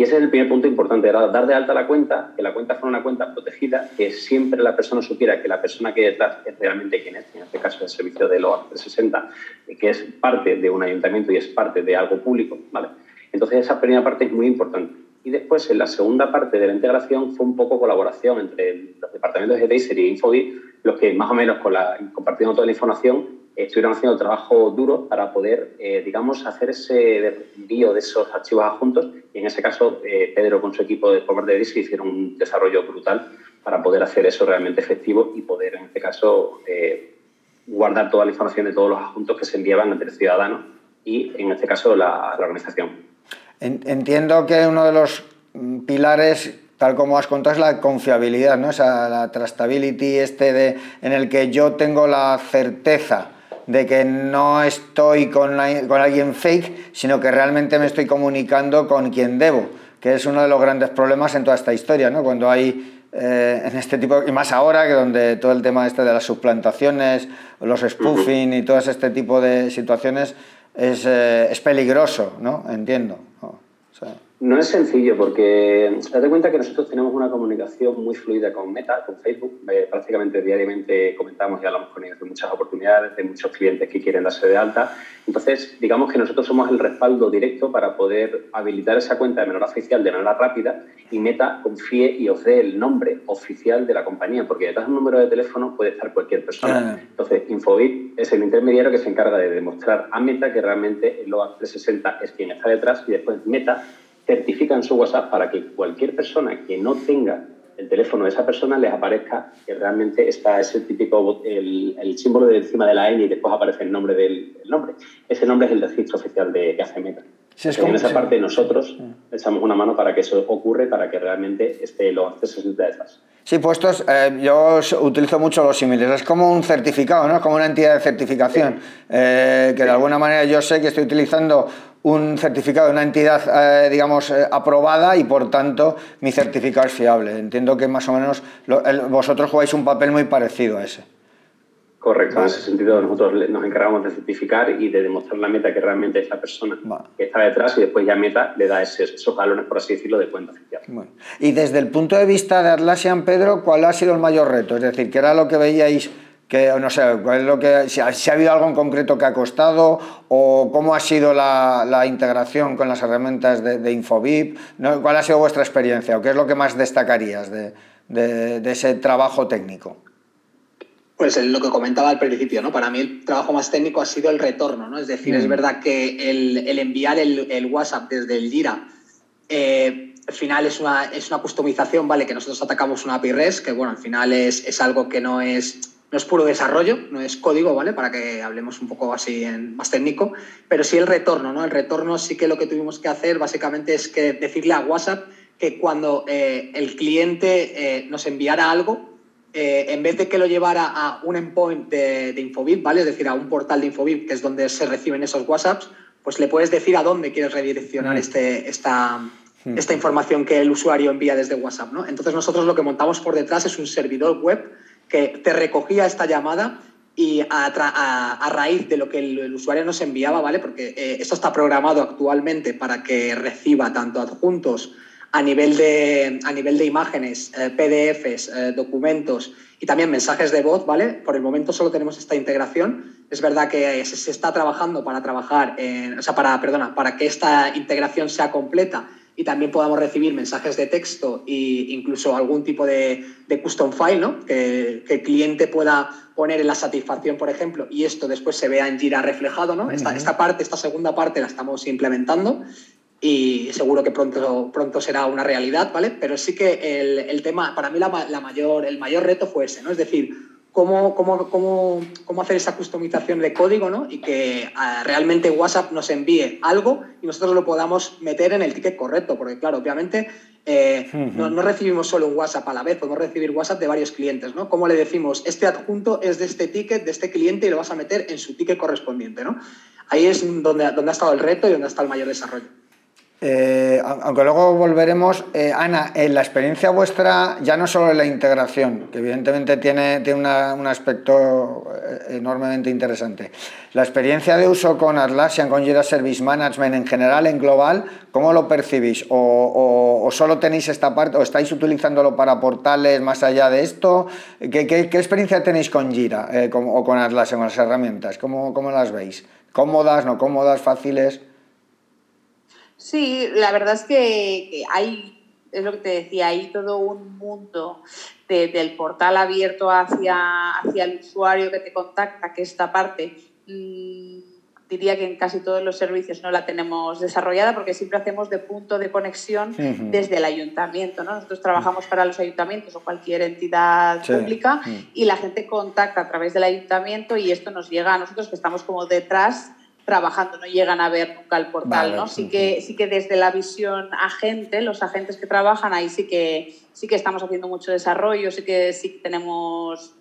Y ese es el primer punto importante, era dar de alta la cuenta, que la cuenta fuera una cuenta protegida, que siempre la persona supiera que la persona que hay detrás es realmente quien es, en este caso el servicio de LOA 360, que es parte de un ayuntamiento y es parte de algo público. ¿vale? Entonces esa primera parte es muy importante. Y después, en la segunda parte de la integración, fue un poco colaboración entre los departamentos de Deiser y Infobit, los que más o menos con la, compartiendo toda la información estuvieron haciendo trabajo duro para poder, eh, digamos, hacer ese envío de esos archivos adjuntos y en ese caso eh, Pedro con su equipo de Power de hicieron un desarrollo brutal para poder hacer eso realmente efectivo y poder, en este caso, eh, guardar toda la información de todos los adjuntos que se enviaban entre el ciudadano y, en este caso, la, la organización. Entiendo que uno de los pilares tal como has contado, es la confiabilidad, ¿no? Esa, la trustability este de, en el que yo tengo la certeza de que no estoy con, con alguien fake, sino que realmente me estoy comunicando con quien debo, que es uno de los grandes problemas en toda esta historia, ¿no? Cuando hay eh, en este tipo, y más ahora que donde todo el tema este de las suplantaciones, los spoofing y todo este tipo de situaciones es, eh, es peligroso, ¿no? Entiendo. No es sencillo porque date cuenta que nosotros tenemos una comunicación muy fluida con Meta, con Facebook. Eh, prácticamente diariamente comentamos y hablamos con ellos de muchas oportunidades, de muchos clientes que quieren darse de alta. Entonces, digamos que nosotros somos el respaldo directo para poder habilitar esa cuenta de manera oficial de manera rápida y Meta confíe y os dé el nombre oficial de la compañía, porque detrás de un número de teléfono puede estar cualquier persona. Entonces, Infobit es el intermediario que se encarga de demostrar a Meta que realmente el LOA 360 es quien está detrás y después Meta certifica en su WhatsApp para que cualquier persona que no tenga el teléfono de esa persona les aparezca que realmente está ese típico, el, símbolo de encima de la ñ y después aparece el nombre del nombre. Ese nombre es el registro oficial de, que hace Meta. en esa parte nosotros echamos una mano para que eso ocurra, para que realmente esté los accesos detrás. Sí, puestos, eh, yo utilizo mucho los similares. Es como un certificado, ¿no? Como una entidad de certificación. Eh, que de alguna manera yo sé que estoy utilizando un certificado de una entidad, eh, digamos, aprobada y por tanto mi certificado es fiable. Entiendo que más o menos vosotros jugáis un papel muy parecido a ese. Correcto, en ese sentido nosotros nos encargamos de certificar y de demostrar la meta que realmente es la persona que está detrás y después ya Meta le da esos, esos galones, por así decirlo, de cuenta oficial. Y desde el punto de vista de Atlassian, Pedro, ¿cuál ha sido el mayor reto? Es decir, ¿qué era lo que veíais? Que, no sé, ¿cuál es lo que, si, ha, habido algo en concreto que ha costado o cómo ha sido la, integración con las herramientas de, de Infobip, ¿cuál ha sido vuestra experiencia o qué es lo que más destacarías de, de ese trabajo técnico? Pues lo que comentaba al principio, ¿no? Para mí el trabajo más técnico ha sido el retorno, ¿no? Es decir, es mm. verdad que el, enviar el, WhatsApp desde el Jira eh, al final es una, es una customización, ¿vale? Que nosotros atacamos una API REST, que bueno, al final es, es algo que no es, no es puro desarrollo, no es código, ¿vale? Para que hablemos un poco así en, más técnico, pero sí el retorno, ¿no? El retorno sí que lo que tuvimos que hacer básicamente es que decirle a WhatsApp que cuando eh, el cliente eh, nos enviara algo, eh, en vez de que lo llevara a un endpoint de, de, Infobip, ¿vale? Es decir, a un portal de Infobip, que es donde se reciben esos WhatsApps, pues le puedes decir a dónde quieres redireccionar mm. este, esta, mm. esta información que el usuario envía desde WhatsApp, ¿no? Entonces nosotros lo que montamos por detrás es un servidor web que te recogía esta llamada y a, raíz de lo que el, usuario nos enviaba, ¿vale? Porque eh, esto está programado actualmente para que reciba tanto adjuntos a nivel de, a nivel de imágenes, eh, PDFs, eh, documentos y también mensajes de voz, ¿vale? Por el momento solo tenemos esta integración. Es verdad que se, está trabajando para trabajar, en, o sea, para, perdona, para que esta integración sea completa y también podamos recibir mensajes de texto e incluso algún tipo de, de custom file, ¿no? Que, que, el cliente pueda poner en la satisfacción, por ejemplo, y esto después se vea en Jira reflejado, ¿no? Esta, esta parte, esta segunda parte la estamos implementando y seguro que pronto, pronto será una realidad, ¿vale? Pero sí que el, el tema, para mí la, la, mayor, el mayor reto fue ese, ¿no? Es decir, cómo, cómo, cómo, cómo hacer esa customización de código, ¿no? Y que ah, realmente WhatsApp nos envíe algo y nosotros lo podamos meter en el ticket correcto, porque claro, obviamente eh, no, no, recibimos solo un WhatsApp a la vez, podemos recibir WhatsApp de varios clientes, ¿no? ¿Cómo le decimos, este adjunto es de este ticket, de este cliente y lo vas a meter en su ticket correspondiente, ¿no? Ahí es donde, donde ha estado el reto y donde está el mayor desarrollo. Eh, aunque luego volveremos, eh, Ana, en la experiencia vuestra, ya no solo en la integración, que evidentemente tiene, tiene un aspecto eh, enormemente interesante, la experiencia de uso con Atlassian, con Jira Service Management en general, en global, ¿cómo lo percibís? ¿O, solo tenéis esta parte, o estáis utilizándolo para portales más allá de esto? ¿Qué, qué, experiencia tenéis con Jira o con Atlassian, con las herramientas? ¿Cómo, ¿Cómo las veis? ¿Cómodas, no cómodas, fáciles? Sí, la verdad es que hay, es lo que te decía, hay todo un mundo del portal abierto hacia, hacia el usuario que te contacta, que esta parte mm, diría que en casi todos los servicios no la tenemos desarrollada porque siempre hacemos de punto de conexión desde el ayuntamiento. ¿no? Nosotros trabajamos para los ayuntamientos o cualquier entidad pública y la gente contacta a través del ayuntamiento y esto nos llega a nosotros que estamos como detrás trabajando, no llegan a ver nunca el portal, ¿no? Sí que, sí que desde la visión agente, los agentes que trabajan, ahí sí que, sí que estamos haciendo mucho desarrollo, sí que, sí que tenemos...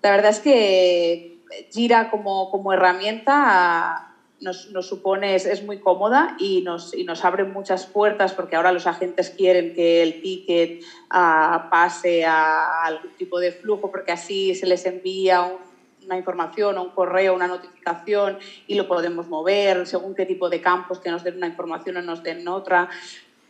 La verdad es que Gira como, como herramienta nos, nos, supone, es, es, muy cómoda y nos, y nos abre muchas puertas porque ahora los agentes quieren que el ticket uh, pase a algún tipo de flujo porque así se les envía un una información o un correo, una notificación y lo podemos mover según qué tipo de campos que nos den una información o nos den otra.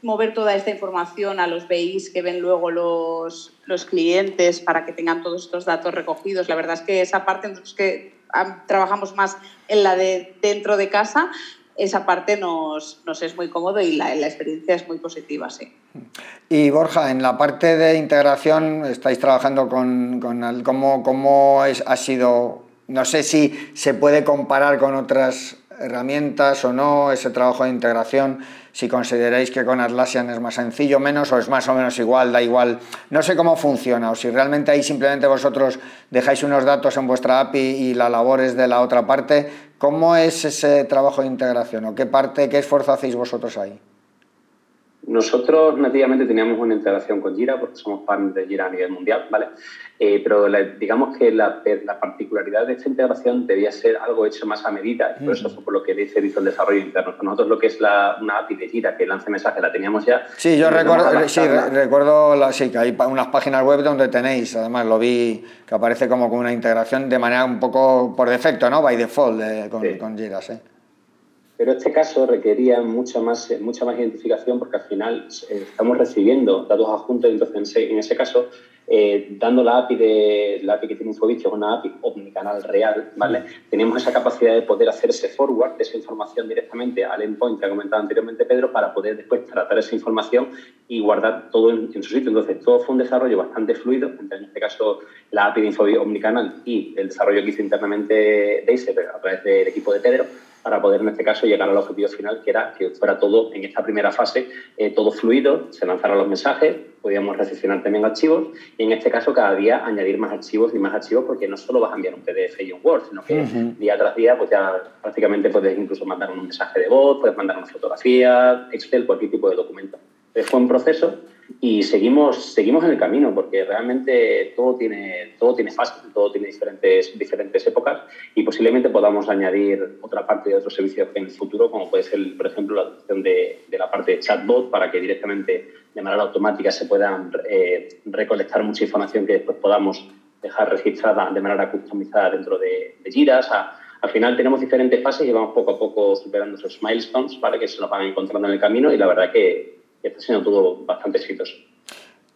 Mover toda esta información a los BIs que ven luego los, los clientes para que tengan todos estos datos recogidos. La verdad es que esa parte nosotros que trabajamos más en la de dentro de casa, esa parte nos, nos es muy cómodo y la, la, experiencia es muy positiva, sí. Y Borja, en la parte de integración estáis trabajando con, con cómo, cómo es, ha sido, no sé si se puede comparar con otras herramientas o no, ese trabajo de integración, si consideráis que con Atlassian es más sencillo, menos o es más o menos igual, da igual. No sé cómo funciona o si realmente ahí simplemente vosotros dejáis unos datos en vuestra API y la labor es de la otra parte. ¿Cómo es ese trabajo de integración o qué parte, qué esfuerzo hacéis vosotros ahí? Nosotros nativamente teníamos una integración con Jira porque somos partners de Jira a nivel mundial, ¿vale? Eh, pero digamos que la, particularidad de esta integración debía ser algo hecho más a medida y por eso fue por lo que dice hizo el desarrollo interno. Nosotros lo que es la, una API de Jira que lance mensajes la teníamos ya. Sí, yo recuerdo, sí, recuerdo la, sí, que hay unas páginas web donde tenéis, además lo vi que aparece como con una integración de manera un poco por defecto, ¿no? By default eh, con, con Jira, sí. Pero este caso requería mucha más, mucha más identificación porque al final eh, estamos recibiendo datos adjuntos, entonces en ese, caso, eh, dando la API, de, la API que tiene Infobit, es una API omnicanal real, ¿vale? Teníamos esa capacidad de poder hacer ese forward de esa información directamente al endpoint que ha comentado anteriormente Pedro para poder después tratar esa información y guardar todo en, su sitio. Entonces, todo fue un desarrollo bastante fluido, entre en este caso la API de Infobit omnicanal y el desarrollo que hizo internamente Deise a través del equipo de Pedro para poder en este caso llegar al objetivo final, que era que fuera todo en esta primera fase, eh, todo fluido, se lanzaran los mensajes, podíamos recepcionar también archivos y en este caso cada día añadir más archivos y más archivos porque no solo vas a enviar un PDF y un Word, sino que día tras día pues ya prácticamente puedes incluso mandar un mensaje de voz, puedes mandar una fotografía, Excel, cualquier tipo de documento. fue un proceso y seguimos, seguimos en el camino porque realmente todo tiene, todo tiene fases, todo tiene diferentes, diferentes épocas y posiblemente podamos añadir otra parte de otros servicios en el futuro, como puede ser, por ejemplo, la adopción de, de la parte de chatbot para que directamente de manera automática se puedan eh, recolectar mucha información que después podamos dejar registrada de manera customizada dentro de, de Jira. al final tenemos diferentes fases y vamos poco a poco superando esos milestones para que se nos van encontrando en el camino y la verdad que está siendo todo bastante exitoso.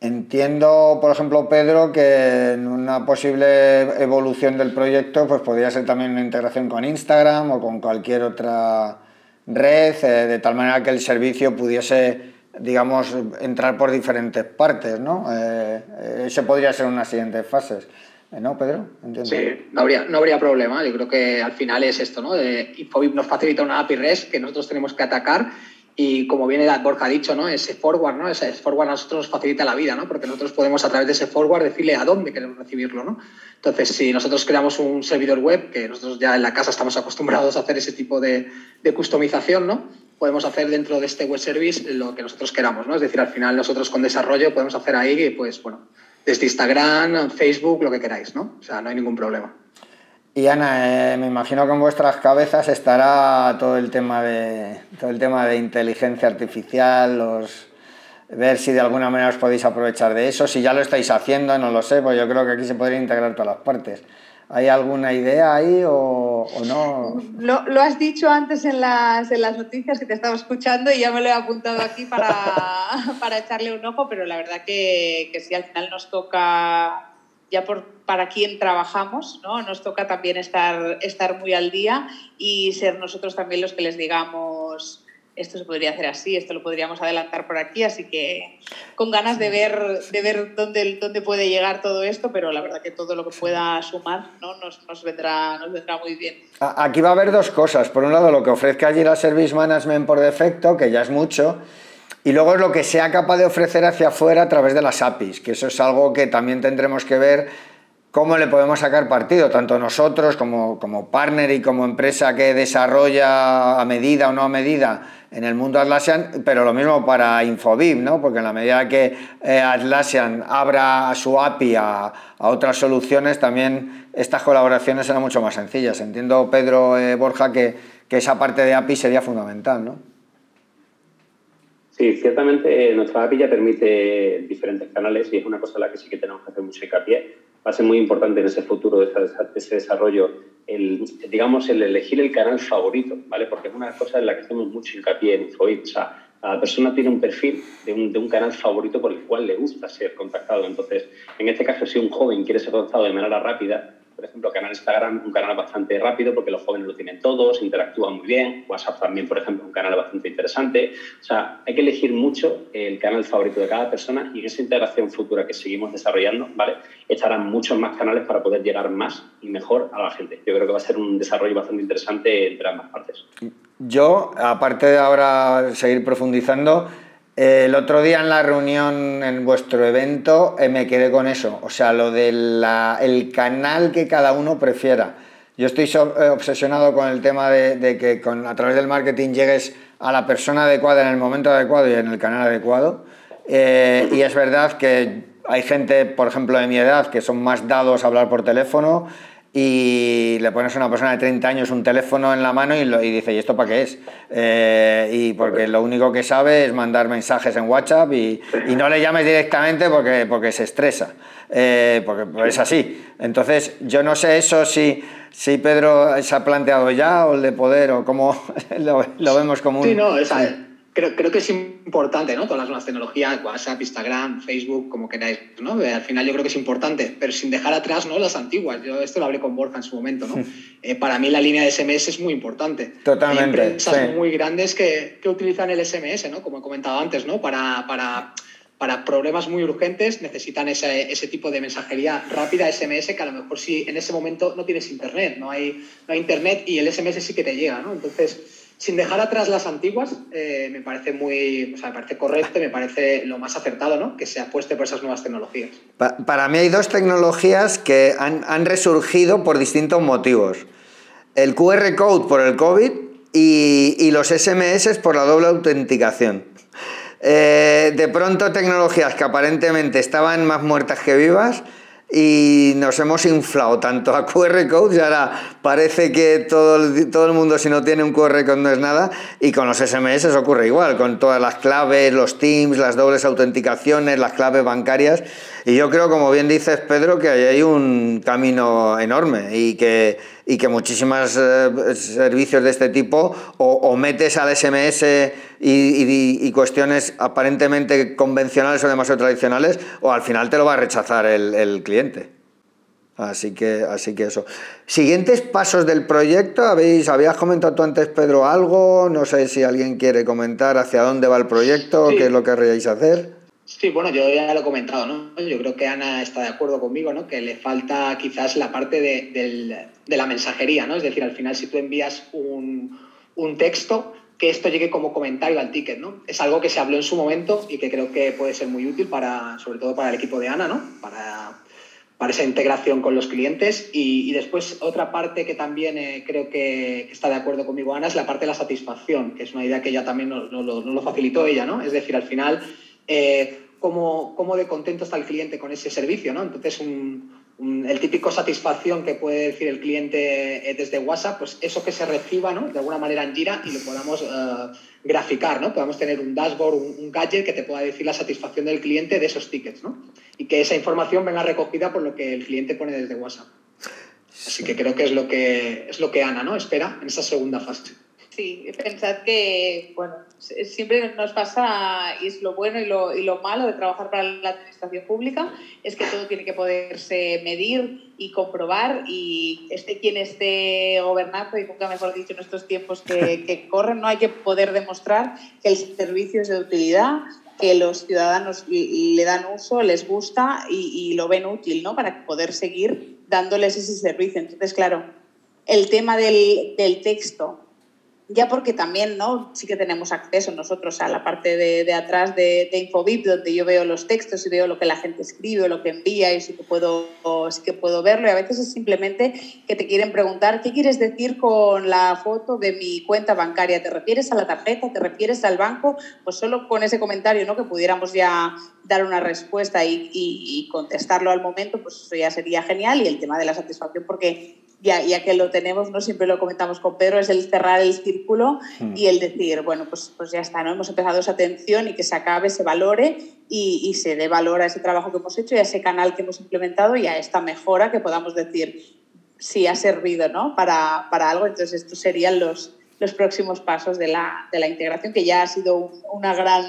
Entiendo, por ejemplo, Pedro, que en una posible evolución del proyecto pues podría ser también una integración con Instagram o con cualquier otra red, eh, de tal manera que el servicio pudiese, digamos, entrar por diferentes partes, ¿no? Eh, eso podría ser unas siguientes fases. Eh, ¿No, Pedro? Sí, no habría, no habría problema. Yo creo que al final es esto, ¿no? Infobip nos facilita una API REST que nosotros tenemos que atacar y como viene Borja ha dicho, ¿no? ese forward, ¿no? ese forward a nosotros nos facilita la vida, ¿no? porque nosotros podemos a través de ese forward decirle a dónde queremos recibirlo. ¿no? Entonces, si nosotros creamos un servidor web, que nosotros ya en la casa estamos acostumbrados a hacer ese tipo de, de customización, ¿no? podemos hacer dentro de este web service lo que nosotros queramos. ¿no? Es decir, al final nosotros con desarrollo podemos hacer ahí, pues bueno, desde Instagram, Facebook, lo que queráis. ¿no? O sea, no hay ningún problema. Y Ana, eh, me imagino que en vuestras cabezas estará todo el tema de todo el tema de inteligencia artificial, los ver si de alguna manera os podéis aprovechar de eso. Si ya lo estáis haciendo, no lo sé, pues yo creo que aquí se podría integrar todas las partes. ¿Hay alguna idea ahí o, no? Lo, has dicho antes en las, en las noticias que te estaba escuchando y ya me lo he apuntado aquí para, [laughs] para echarle un ojo, pero la verdad que, que sí, al final nos toca ya por, para quién trabajamos, ¿no? Nos toca también estar, estar muy al día y ser nosotros también los que les digamos esto se podría hacer así, esto lo podríamos adelantar por aquí, así que con ganas de ver, de ver dónde, dónde puede llegar todo esto, pero la verdad que todo lo que pueda sumar ¿no? nos, nos, vendrá, nos vendrá muy bien. Aquí va a haber dos cosas. Por un lado, lo que ofrezca allí la Service Management por defecto, que ya es mucho, y luego es lo que sea capaz de ofrecer hacia afuera a través de las APIs, que eso es algo que también tendremos que ver cómo le podemos sacar partido, tanto nosotros como, como partner y como empresa que desarrolla a medida o no a medida en el mundo Atlassian, pero lo mismo para Infobip, ¿no? porque en la medida que eh, Atlassian abra su API a, otras soluciones, también estas colaboraciones serán mucho más sencillas. Entiendo, Pedro eh, Borja, que, que esa parte de API sería fundamental. ¿no? Sí, ciertamente eh, nuestra API ya permite diferentes canales y es una cosa en la que sí que tenemos que hacer mucho hincapié. Va a ser muy importante en ese futuro de ese desarrollo, el, digamos, el elegir el canal favorito, ¿vale? Porque es una cosa en la que hacemos mucho hincapié en InfoIP. O sea, cada persona tiene un perfil de un, de un, canal favorito por el cual le gusta ser contactado. Entonces, en este caso, si un joven quiere ser contactado de manera rápida, Por ejemplo, canal Instagram, un canal bastante rápido porque los jóvenes lo tienen todos, interactúan muy bien. WhatsApp también, por ejemplo, un canal bastante interesante. O sea, hay que elegir mucho el canal favorito de cada persona y en esa integración futura que seguimos desarrollando, ¿vale? Estarán muchos más canales para poder llegar más y mejor a la gente. Yo creo que va a ser un desarrollo bastante interesante entre ambas partes. Yo, aparte de ahora seguir profundizando, el otro día en la reunión en vuestro evento eh, me quedé con eso, o sea, lo del el canal que cada uno prefiera. Yo estoy eh, obsesionado con el tema de, que a través del marketing llegues a la persona adecuada en el momento adecuado y en el canal adecuado. Eh, y es verdad que hay gente, por ejemplo, de mi edad, que son más dados a hablar por teléfono y le pones a una persona de 30 años un teléfono en la mano y, y dice, ¿y esto para qué es? Eh, y porque lo único que sabe es mandar mensajes en WhatsApp y, y no le llames directamente porque, porque se estresa, eh, porque es así. Entonces, yo no sé eso si, si Pedro se ha planteado ya o el de poder o cómo [laughs] lo, lo vemos como un... Sí, no, creo, creo que es importante, ¿no? Todas las nuevas tecnologías, WhatsApp, Instagram, Facebook, como queráis, ¿no? Eh, al final yo creo que es importante, pero sin dejar atrás, ¿no? Las antiguas. Yo esto lo hablé con Borja en su momento, ¿no? [laughs] Eh, para mí la línea de SMS es muy importante. Totalmente. Hay empresas muy grandes que, que, utilizan el SMS, ¿no? Como he comentado antes, ¿no? Para, para, para problemas muy urgentes necesitan ese, ese, tipo de mensajería rápida, SMS, que a lo mejor si en ese momento no tienes internet, no hay, no hay internet y el SMS sí que te llega, ¿no? Entonces sin dejar atrás las antiguas, eh, me parece muy, o sea, me parece correcto, me parece lo más acertado, ¿no? Que se apueste por esas nuevas tecnologías. Pa para mí hay dos tecnologías que han, resurgido por distintos motivos. El QR code por el COVID y, y los SMS por la doble autenticación. Eh, de pronto tecnologías que aparentemente estaban más muertas que vivas y nos hemos inflado tanto a QR codes y ahora parece que todo el, todo el mundo si no tiene un QR code no es nada. Y con los SMS ocurre igual, con todas las claves, los Teams, las dobles autenticaciones, las claves bancarias y yo creo, como bien dices Pedro, que hay un camino enorme y que, y que muchísimos eh, servicios de este tipo o, o metes al SMS y, y, y, cuestiones aparentemente convencionales o demasiado tradicionales o al final te lo va a rechazar el, el cliente. Así que, así que eso. Siguientes pasos del proyecto, ¿habéis, habías comentado tú antes, Pedro, algo? No sé si alguien quiere comentar hacia dónde va el proyecto, sí. qué es lo que queréis hacer. Sí, bueno, yo ya lo he comentado, ¿no? Yo creo que Ana está de acuerdo conmigo, ¿no? Que le falta quizás la parte de, del, de la mensajería, ¿no? Es decir, al final si tú envías un, un, texto, que esto llegue como comentario al ticket, ¿no? Es algo que se habló en su momento y que creo que puede ser muy útil para, sobre todo para el equipo de Ana, ¿no? Para, para esa integración con los clientes. Y, después otra parte que también eh, creo que, está de acuerdo conmigo Ana es la parte de la satisfacción, que es una idea que ella también nos, nos, nos lo facilitó ella, ¿no? Es decir, al final eh, cómo, cómo, de contento está el cliente con ese servicio, ¿no? Entonces, el típico satisfacción que puede decir el cliente eh, desde WhatsApp, pues eso que se reciba, ¿no? De alguna manera en Jira y lo podamos uh, graficar, ¿no? Podamos tener un dashboard, un, un, gadget que te pueda decir la satisfacción del cliente de esos tickets, ¿no? Y que esa información venga recogida por lo que el cliente pone desde WhatsApp. Así que creo que es lo que, es lo que Ana, ¿no? Espera en esa segunda fase. Sí, pensad que, bueno, siempre nos pasa, y es lo bueno y lo, y lo malo de trabajar para la administración pública, es que todo tiene que poderse medir y comprobar, y esté quien esté gobernando, y nunca mejor dicho en estos tiempos que, que corren, no hay que poder demostrar que el servicio es de utilidad, que los ciudadanos le dan uso, les gusta y, y lo ven útil, ¿no? Para poder seguir dándoles ese servicio. Entonces, claro, el tema del, del texto ya porque también ¿no? sí que tenemos acceso nosotros a la parte de, de atrás de, de, Infobip, donde yo veo los textos y veo lo que la gente escribe, lo que envía y sí que, puedo, sí que puedo verlo. Y a veces es simplemente que te quieren preguntar, ¿qué quieres decir con la foto de mi cuenta bancaria? ¿Te refieres a la tarjeta? ¿Te refieres al banco? Pues solo con ese comentario, ¿no? que pudiéramos ya dar una respuesta y, y, y contestarlo al momento, pues eso ya sería genial. Y el tema de la satisfacción, porque ya, ya, que lo tenemos, ¿no? siempre lo comentamos con Pedro, es el cerrar el círculo mm. y el decir, bueno, pues, pues ya está, ¿no? hemos empezado esa atención y que se acabe, se valore y, y, se dé valor a ese trabajo que hemos hecho y a ese canal que hemos implementado y a esta mejora que podamos decir si ha servido ¿no? para, para algo. Entonces, estos serían los, los próximos pasos de la, de la integración, que ya ha sido un, una, gran,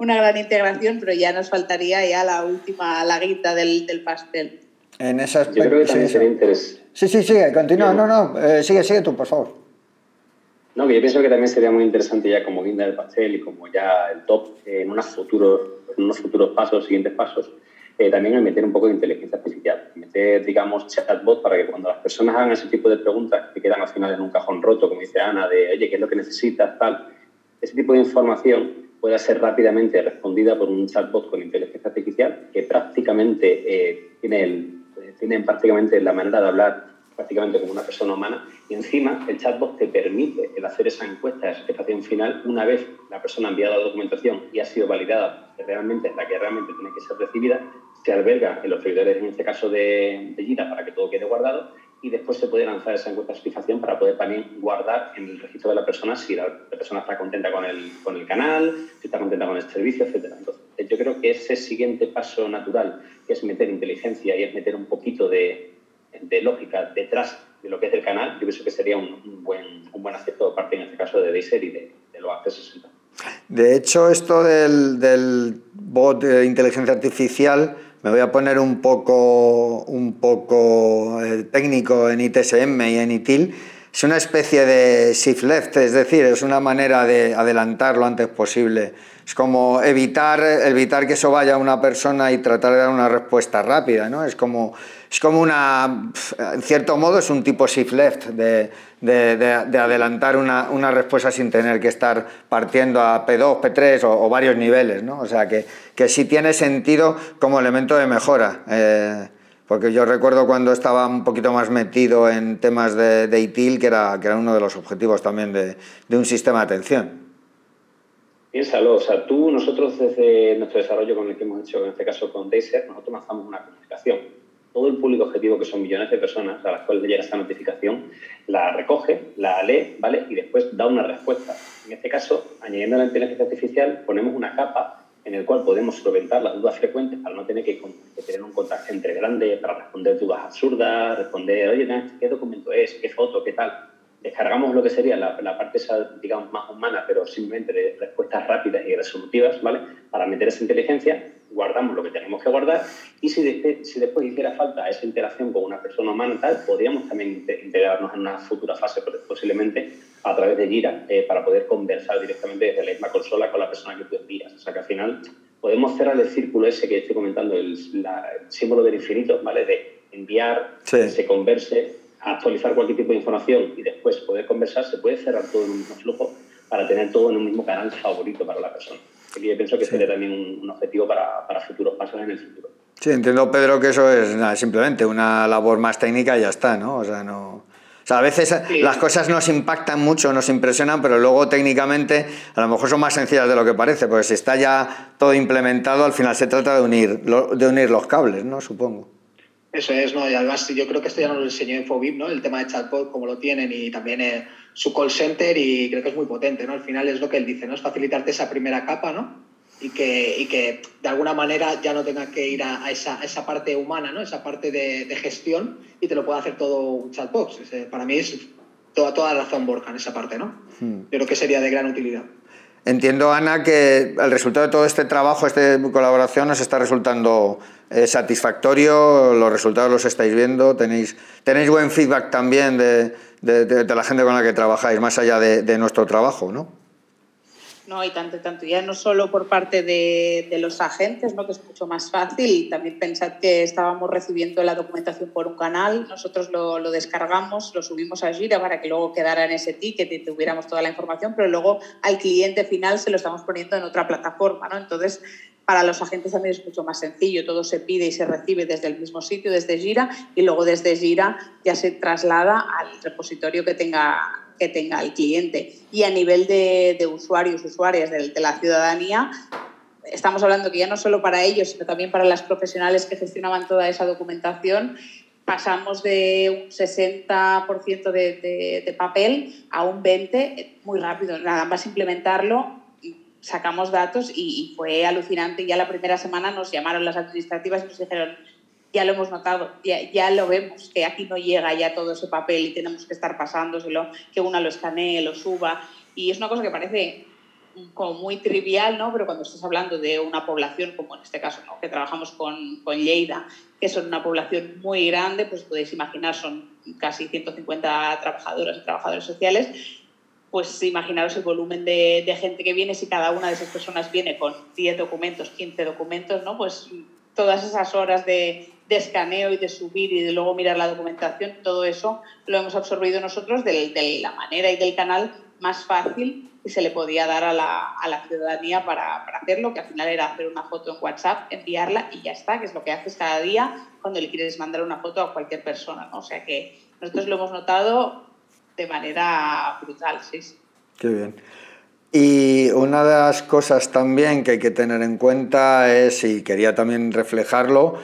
una gran integración, pero ya nos faltaría ya la última laguita del, del pastel. En ese aspecto, Yo creo que también sí, sería interesante Sí, sí, sigue, continúa. No, no, eh, sigue, sigue tú, por favor. No, que yo pienso que también sería muy interesante ya como guinda del pastel y como ya el top en, unos futuros, en unos futuros pasos, siguientes pasos, eh, también el meter un poco de inteligencia artificial, meter, digamos, chatbot para que cuando las personas hagan ese tipo de preguntas que quedan al final en un cajón roto, como dice Ana, de, oye, ¿qué es lo que necesitas? Tal, ese tipo de información pueda ser rápidamente respondida por un chatbot con inteligencia artificial que prácticamente eh, tiene, el, tiene prácticamente la manera de hablar prácticamente como una persona humana. Y encima el chatbot te permite el hacer esa encuesta de satisfacción final una vez la persona ha enviado la documentación y ha sido validada que realmente es la que realmente tiene que ser recibida, se alberga en los servidores, en este caso de, de Gira, para que todo quede guardado y después se puede lanzar esa encuesta de satisfacción para poder también guardar en el registro de la persona si la, persona está contenta con el, con el canal, si está contenta con el servicio, etc. Entonces, yo creo que ese siguiente paso natural, que es meter inteligencia y es meter un poquito de, de lógica detrás de lo que es el canal, yo pienso que sería un, buen, un buen acierto de parte en este caso de Deiser y de, de los accesos. De hecho, esto del, del bot de inteligencia artificial me voy a poner un poco, un poco eh, técnico en ITSM y en ITIL. Es una especie de shift left, es decir, es una manera de adelantar lo antes posible. Es como evitar, evitar que eso vaya a una persona y tratar de dar una respuesta rápida, ¿no? Es como, es como una, en cierto modo, es un tipo shift left de, de, de, adelantar una, una, respuesta sin tener que estar partiendo a P2, P3 o, o varios niveles, ¿no? O sea, que, que, sí tiene sentido como elemento de mejora. Eh, porque yo recuerdo cuando estaba un poquito más metido en temas de, de ITIL, que era, que era uno de los objetivos también de, de un sistema de atención. Piénsalo, o sea, tú, nosotros desde nuestro desarrollo con el que hemos hecho, en este caso con Deiser, nosotros lanzamos una comunicación. Todo el público objetivo, que son millones de personas a las cuales llega esta notificación, la recoge, la lee, ¿vale? Y después da una respuesta. En este caso, añadiendo la inteligencia artificial, ponemos una capa en el cual podemos solventar las dudas frecuentes para no tener que, que tener un contacto entre grande para responder dudas absurdas, responder, oye, ¿qué documento es? ¿Qué foto? ¿Qué tal? Descargamos lo que sería la, la parte esa, digamos, más humana, pero simplemente de respuestas rápidas y resolutivas, ¿vale? Para meter esa inteligencia, guardamos lo que tenemos que guardar y si, de, si después hiciera falta esa interacción con una persona humana tal, podríamos también integrarnos en una futura fase posiblemente a través de Gira eh, para poder conversar directamente desde la misma consola con la persona que tú envías. O sea que al final podemos cerrar el círculo ese que estoy comentando, el, la, el símbolo del infinito, ¿vale? De enviar, sí. se converse, actualizar cualquier tipo de información y después poder conversar, se puede cerrar todo en un mismo flujo para tener todo en un mismo canal favorito para la persona. Yo pienso que sí. sería también un, un objetivo para, para, futuros pasos en el futuro. Sí, entiendo, Pedro, que eso es nada, simplemente una labor más técnica y ya está, ¿no? O sea, no... O sea, a veces sí. las cosas nos impactan mucho, nos impresionan, pero luego técnicamente a lo mejor son más sencillas de lo que parece, porque si está ya todo implementado, al final se trata de unir, de unir los cables, ¿no? Supongo. Eso es, ¿no? Y además yo creo que esto ya nos lo enseñó Infobip, ¿no? El tema de chatbot, como lo tienen y también eh, su call center y creo que es muy potente, ¿no? Al final es lo que él dice, ¿no? Es facilitarte esa primera capa, ¿no? Y que, y que de alguna manera ya no tengas que ir a, a, esa, a, esa, parte humana, ¿no? Esa parte de, de, gestión y te lo pueda hacer todo un chatbot. Para mí es toda, toda razón Borja en esa parte, ¿no? Hmm. Yo creo que sería de gran utilidad. Entiendo, Ana, que el resultado de todo este trabajo, esta colaboración, nos está resultando eh, satisfactorio, los resultados los estáis viendo, tenéis, tenéis buen feedback también de, de, de la gente con la que trabajáis, más allá de, nuestro trabajo, ¿no? No, y tanto, tanto, ya no solo por parte de, de, los agentes, ¿no? que es mucho más fácil, también pensad que estábamos recibiendo la documentación por un canal, nosotros lo, lo, descargamos, lo subimos a Gira para que luego quedara en ese ticket y tuviéramos toda la información, pero luego al cliente final se lo estamos poniendo en otra plataforma, ¿no? Entonces, para los agentes también es mucho más sencillo, todo se pide y se recibe desde el mismo sitio, desde Gira, y luego desde Gira ya se traslada al repositorio que tenga que tenga el cliente. Y a nivel de, de usuarios, usuarias de, la ciudadanía, estamos hablando que ya no solo para ellos, sino también para las profesionales que gestionaban toda esa documentación, pasamos de un 60% de, de, papel a un 20% muy rápido. Nada más implementarlo, sacamos datos y, fue alucinante. Ya la primera semana nos llamaron las administrativas y nos dijeron, ya lo hemos notado, ya, ya, lo vemos, que aquí no llega ya todo ese papel y tenemos que estar pasándoselo, que una lo escanee, lo suba. Y es una cosa que parece como muy trivial, ¿no? Pero cuando estás hablando de una población, como en este caso, ¿no? que trabajamos con, con Lleida, que son una población muy grande, pues podéis imaginar, son casi 150 trabajadoras y trabajadores sociales, pues imaginaros el volumen de, de, gente que viene, si cada una de esas personas viene con 10 documentos, 15 documentos, ¿no? Pues todas esas horas de, de escaneo y de subir y de luego mirar la documentación, todo eso lo hemos absorbido nosotros de, de la manera y del canal más fácil que se le podía dar a la, a la ciudadanía para, para, hacerlo, que al final era hacer una foto en WhatsApp, enviarla y ya está, que es lo que haces cada día cuando le quieres mandar una foto a cualquier persona. ¿no? O sea que nosotros lo hemos notado de manera brutal, sí. Qué bien. Y una de las cosas también que hay que tener en cuenta es, y quería también reflejarlo,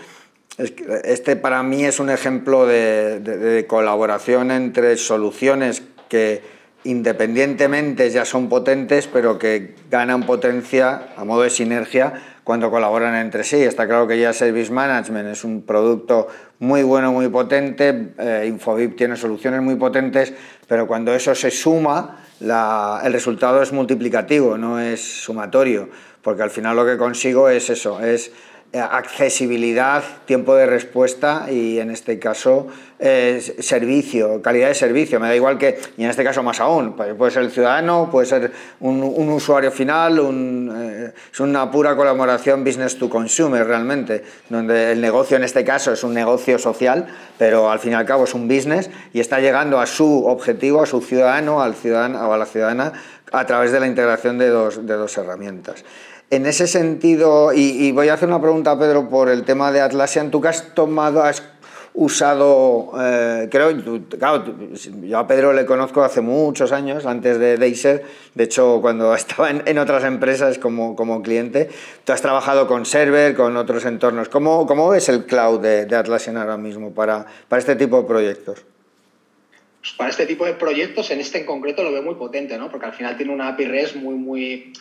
este para mí es un ejemplo de, de, de colaboración entre soluciones que independientemente ya son potentes, pero que ganan potencia a modo de sinergia cuando colaboran entre sí. Está claro que ya Service Management es un producto muy bueno, muy potente, eh, Infobip tiene soluciones muy potentes, pero cuando eso se suma, la, el resultado es multiplicativo, no es sumatorio, porque al final lo que consigo es eso, es accesibilidad, tiempo de respuesta y en este caso eh, servicio, calidad de servicio. Me da igual que, y en este caso más aún, puede ser el ciudadano, puede ser un, un usuario final, un, eh, es una pura colaboración business to consumer realmente, donde el negocio en este caso es un negocio social, pero al fin y al cabo es un business y está llegando a su objetivo, a su ciudadano, al ciudadano o a la ciudadana a través de la integración de dos, de dos herramientas. En ese sentido, y, voy a hacer una pregunta Pedro por el tema de Atlassian, tú que has tomado, has usado, eh, creo, claro, yo a Pedro le conozco hace muchos años, antes de Deiser, de hecho cuando [laughs] estaba en, otras empresas como, como cliente, tú has trabajado con Server, con otros entornos. ¿Cómo, cómo ves el cloud de, de Atlassian ahora mismo para, para este tipo de proyectos? Pues para este tipo de proyectos, en este en concreto lo veo muy potente, ¿no? porque al final tiene una API REST muy, muy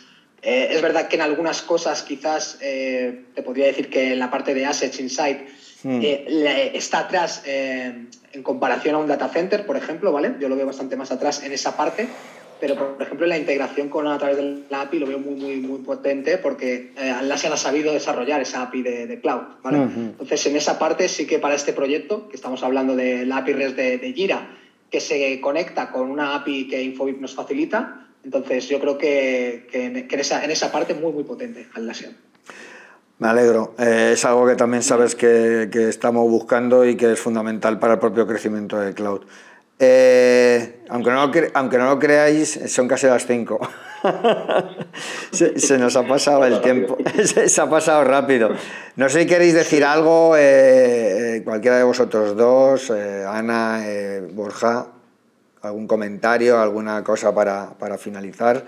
eh, es verdad que en algunas cosas quizás eh, te podría decir que en la parte de Assets Insight mm. eh, está atrás eh, en comparación a un data center, por ejemplo, ¿vale? Yo lo veo bastante más atrás en esa parte, pero por ejemplo la integración con a través de la API lo veo muy, muy, muy potente porque Atlassian ha sabido desarrollar esa API de, de cloud, ¿vale? -huh. Entonces en esa parte sí que para este proyecto, que estamos hablando de la API REST de, de Jira, que se conecta con una API que Infobip nos facilita, entonces, yo creo que, que, en, esa, en, esa, parte muy, muy potente Atlassian. Me alegro. Eh, es algo que también sabes que, que, estamos buscando y que es fundamental para el propio crecimiento de cloud. Eh, aunque, no lo aunque no lo creáis, son casi las 5. [laughs] se, nos ha pasado el tiempo. [laughs] se, ha pasado rápido. No sé si queréis decir algo, eh, cualquiera de vosotros dos, eh, Ana, eh, Borja algún comentario, alguna cosa para, para finalizar.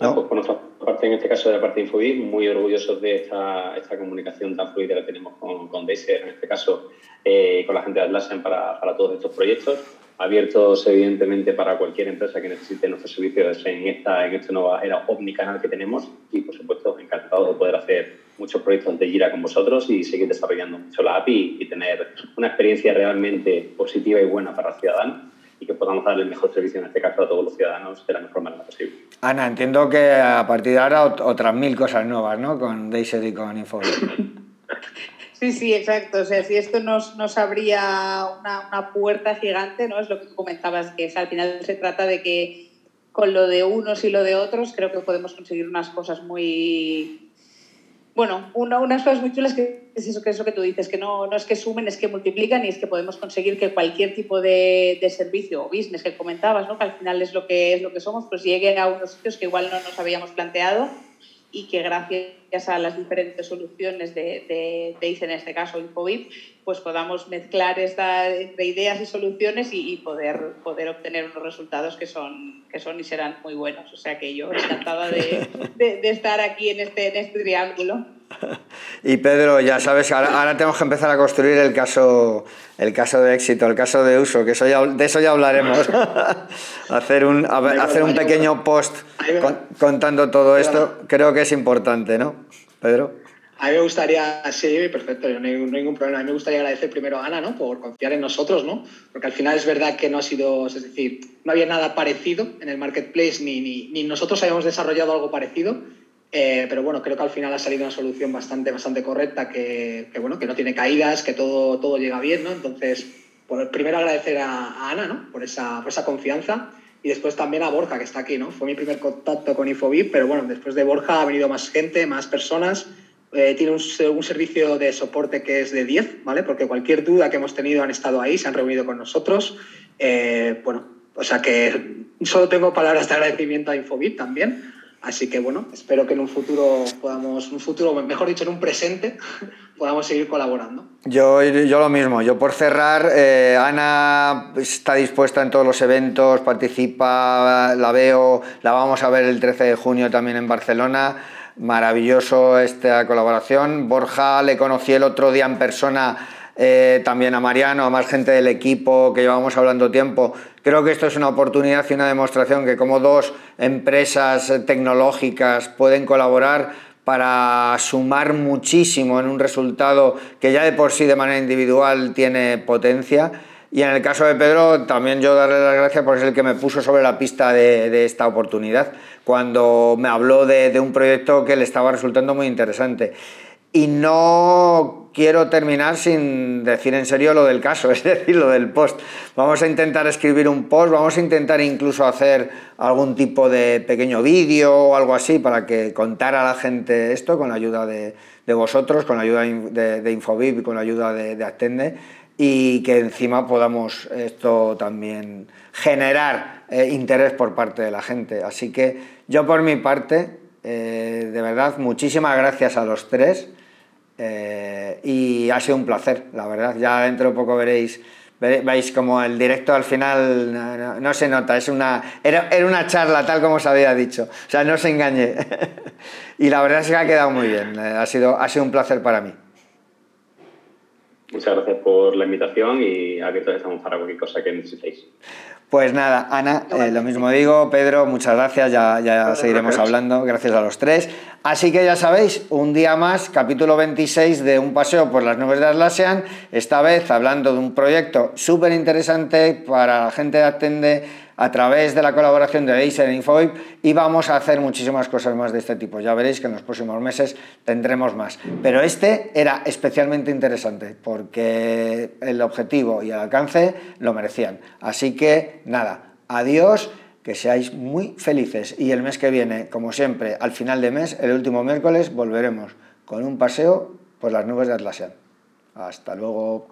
¿No? Pues por nuestra parte, en este caso de la parte de Infobit, muy orgullosos de esta, esta comunicación tan fluida que tenemos con, con Deiser, en este caso eh, con la gente de Atlassian para, para todos estos proyectos, abiertos evidentemente para cualquier empresa que necesite nuestros servicios en esta, en esta nueva era omnicanal que tenemos y por supuesto encantado de poder hacer muchos proyectos de Gira con vosotros y seguir desarrollando mucho la API y tener una experiencia realmente positiva y buena para el ciudadano y que podamos darle el mejor servicio, en este caso, a todos los ciudadanos de la mejor manera posible. Ana, entiendo que a partir de ahora otras mil cosas nuevas, ¿no? Con Deiser y con Info. [laughs] Sí, sí, exacto. O sea, si esto nos, nos abría una, una, puerta gigante, ¿no? Es lo que comentabas, que al final se trata de que con lo de unos y lo de otros creo que podemos conseguir unas cosas muy, bueno, una, unas cosas muy chulas que es eso que, es lo que tú dices, que no, no es que sumen, es que multiplican y es que podemos conseguir que cualquier tipo de, de, servicio o business que comentabas, ¿no? que al final es lo que, es lo que somos, pues llegue a unos sitios que igual no nos habíamos planteado y que gracias a las diferentes soluciones de, de, de ICE, en este caso Infobip, pues podamos mezclar esta, entre ideas y soluciones y, y, poder, poder obtener unos resultados que son, que son y serán muy buenos. O sea que yo encantada de, [laughs] de, de estar aquí en este, en este triángulo. [laughs] Y Pedro, ya sabes, ahora, ahora, tenemos que empezar a construir el caso, el caso de éxito, el caso de uso, que eso ya, de eso ya hablaremos. [laughs] hacer, un, hacer un pequeño post con, contando todo esto, creo que es importante, ¿no, Pedro? A mí me gustaría, sí, perfecto, no hay, ningún problema. A mí me gustaría agradecer primero a Ana, ¿no? Por confiar en nosotros, ¿no? Porque al final es verdad que no ha sido, es decir, no había nada parecido en el marketplace, ni, ni, nosotros habíamos desarrollado algo parecido. Eh, pero bueno, creo que al final ha salido una solución bastante, bastante correcta, que, que, bueno, que no tiene caídas, que todo, todo llega bien, ¿no? Entonces, por, primero agradecer a, Ana, ¿no? Por esa, por esa confianza y después también a Borja, que está aquí, ¿no? Fue mi primer contacto con Infobip, pero bueno, después de Borja ha venido más gente, más personas eh, tiene un, servicio de soporte que es de 10, ¿vale? Porque cualquier duda que hemos tenido han estado ahí, se han reunido con nosotros. Eh, bueno, o sea que solo tengo palabras de agradecimiento a Infobit también. Así que bueno, espero que en un futuro podamos, un futuro, mejor dicho, en un presente, [laughs] podamos seguir colaborando. Yo, yo lo mismo, yo por cerrar, eh, Ana está dispuesta en todos los eventos, participa, la veo, la vamos a ver el 13 de junio también en Barcelona maravilloso esta colaboración. Borja le conocí el otro día en persona, eh, también a Mariano, a más gente del equipo que llevamos hablando tiempo. Creo que esto es una oportunidad y una demostración que como dos empresas tecnológicas pueden colaborar para sumar muchísimo en un resultado que ya de por sí de manera individual tiene potencia y en el caso de Pedro, también yo darle las gracias por ser el que me puso sobre la pista de, esta oportunidad, cuando me habló de, un proyecto que le estaba resultando muy interesante. Y no quiero terminar sin decir en serio lo del caso, [laughs] es decir, lo del post. Vamos a intentar escribir un post, vamos a intentar incluso hacer algún tipo de pequeño vídeo o algo así para que contara a la gente esto con la ayuda de, vosotros, con la ayuda de, de Infobip y con la ayuda de, de Attende y que encima podamos esto también generar eh, interés por parte de la gente. Así que yo por mi parte, eh, de verdad, muchísimas gracias a los tres eh, y ha sido un placer, la verdad. Ya dentro de poco veréis, veis como el directo al final no, se nota, es una, era, era, una charla tal como os había dicho, o sea, no se engañe. [laughs] y la verdad es que ha quedado muy bien, ha sido, ha sido un placer para mí. Muchas gracias por la invitación y aquí todos estamos para cualquier cosa que necesitéis. Pues nada, Ana, eh, lo mismo digo, Pedro, muchas gracias, ya, ya seguiremos hablando, gracias a los tres. Así que ya sabéis, un día más, capítulo 26 de Un paseo por las nubes de Atlassian, esta vez hablando de un proyecto súper interesante para la gente de Atende a través de la colaboración de Acer e Infobip y vamos a hacer muchísimas cosas más de este tipo. Ya veréis que en los próximos meses tendremos más. Pero este era especialmente interesante porque el objetivo y el alcance lo merecían. Así que nada, adiós que seáis muy felices y el mes que viene, como siempre, al final de mes, el último miércoles, volveremos con un paseo por las nubes de Atlassian. Hasta luego.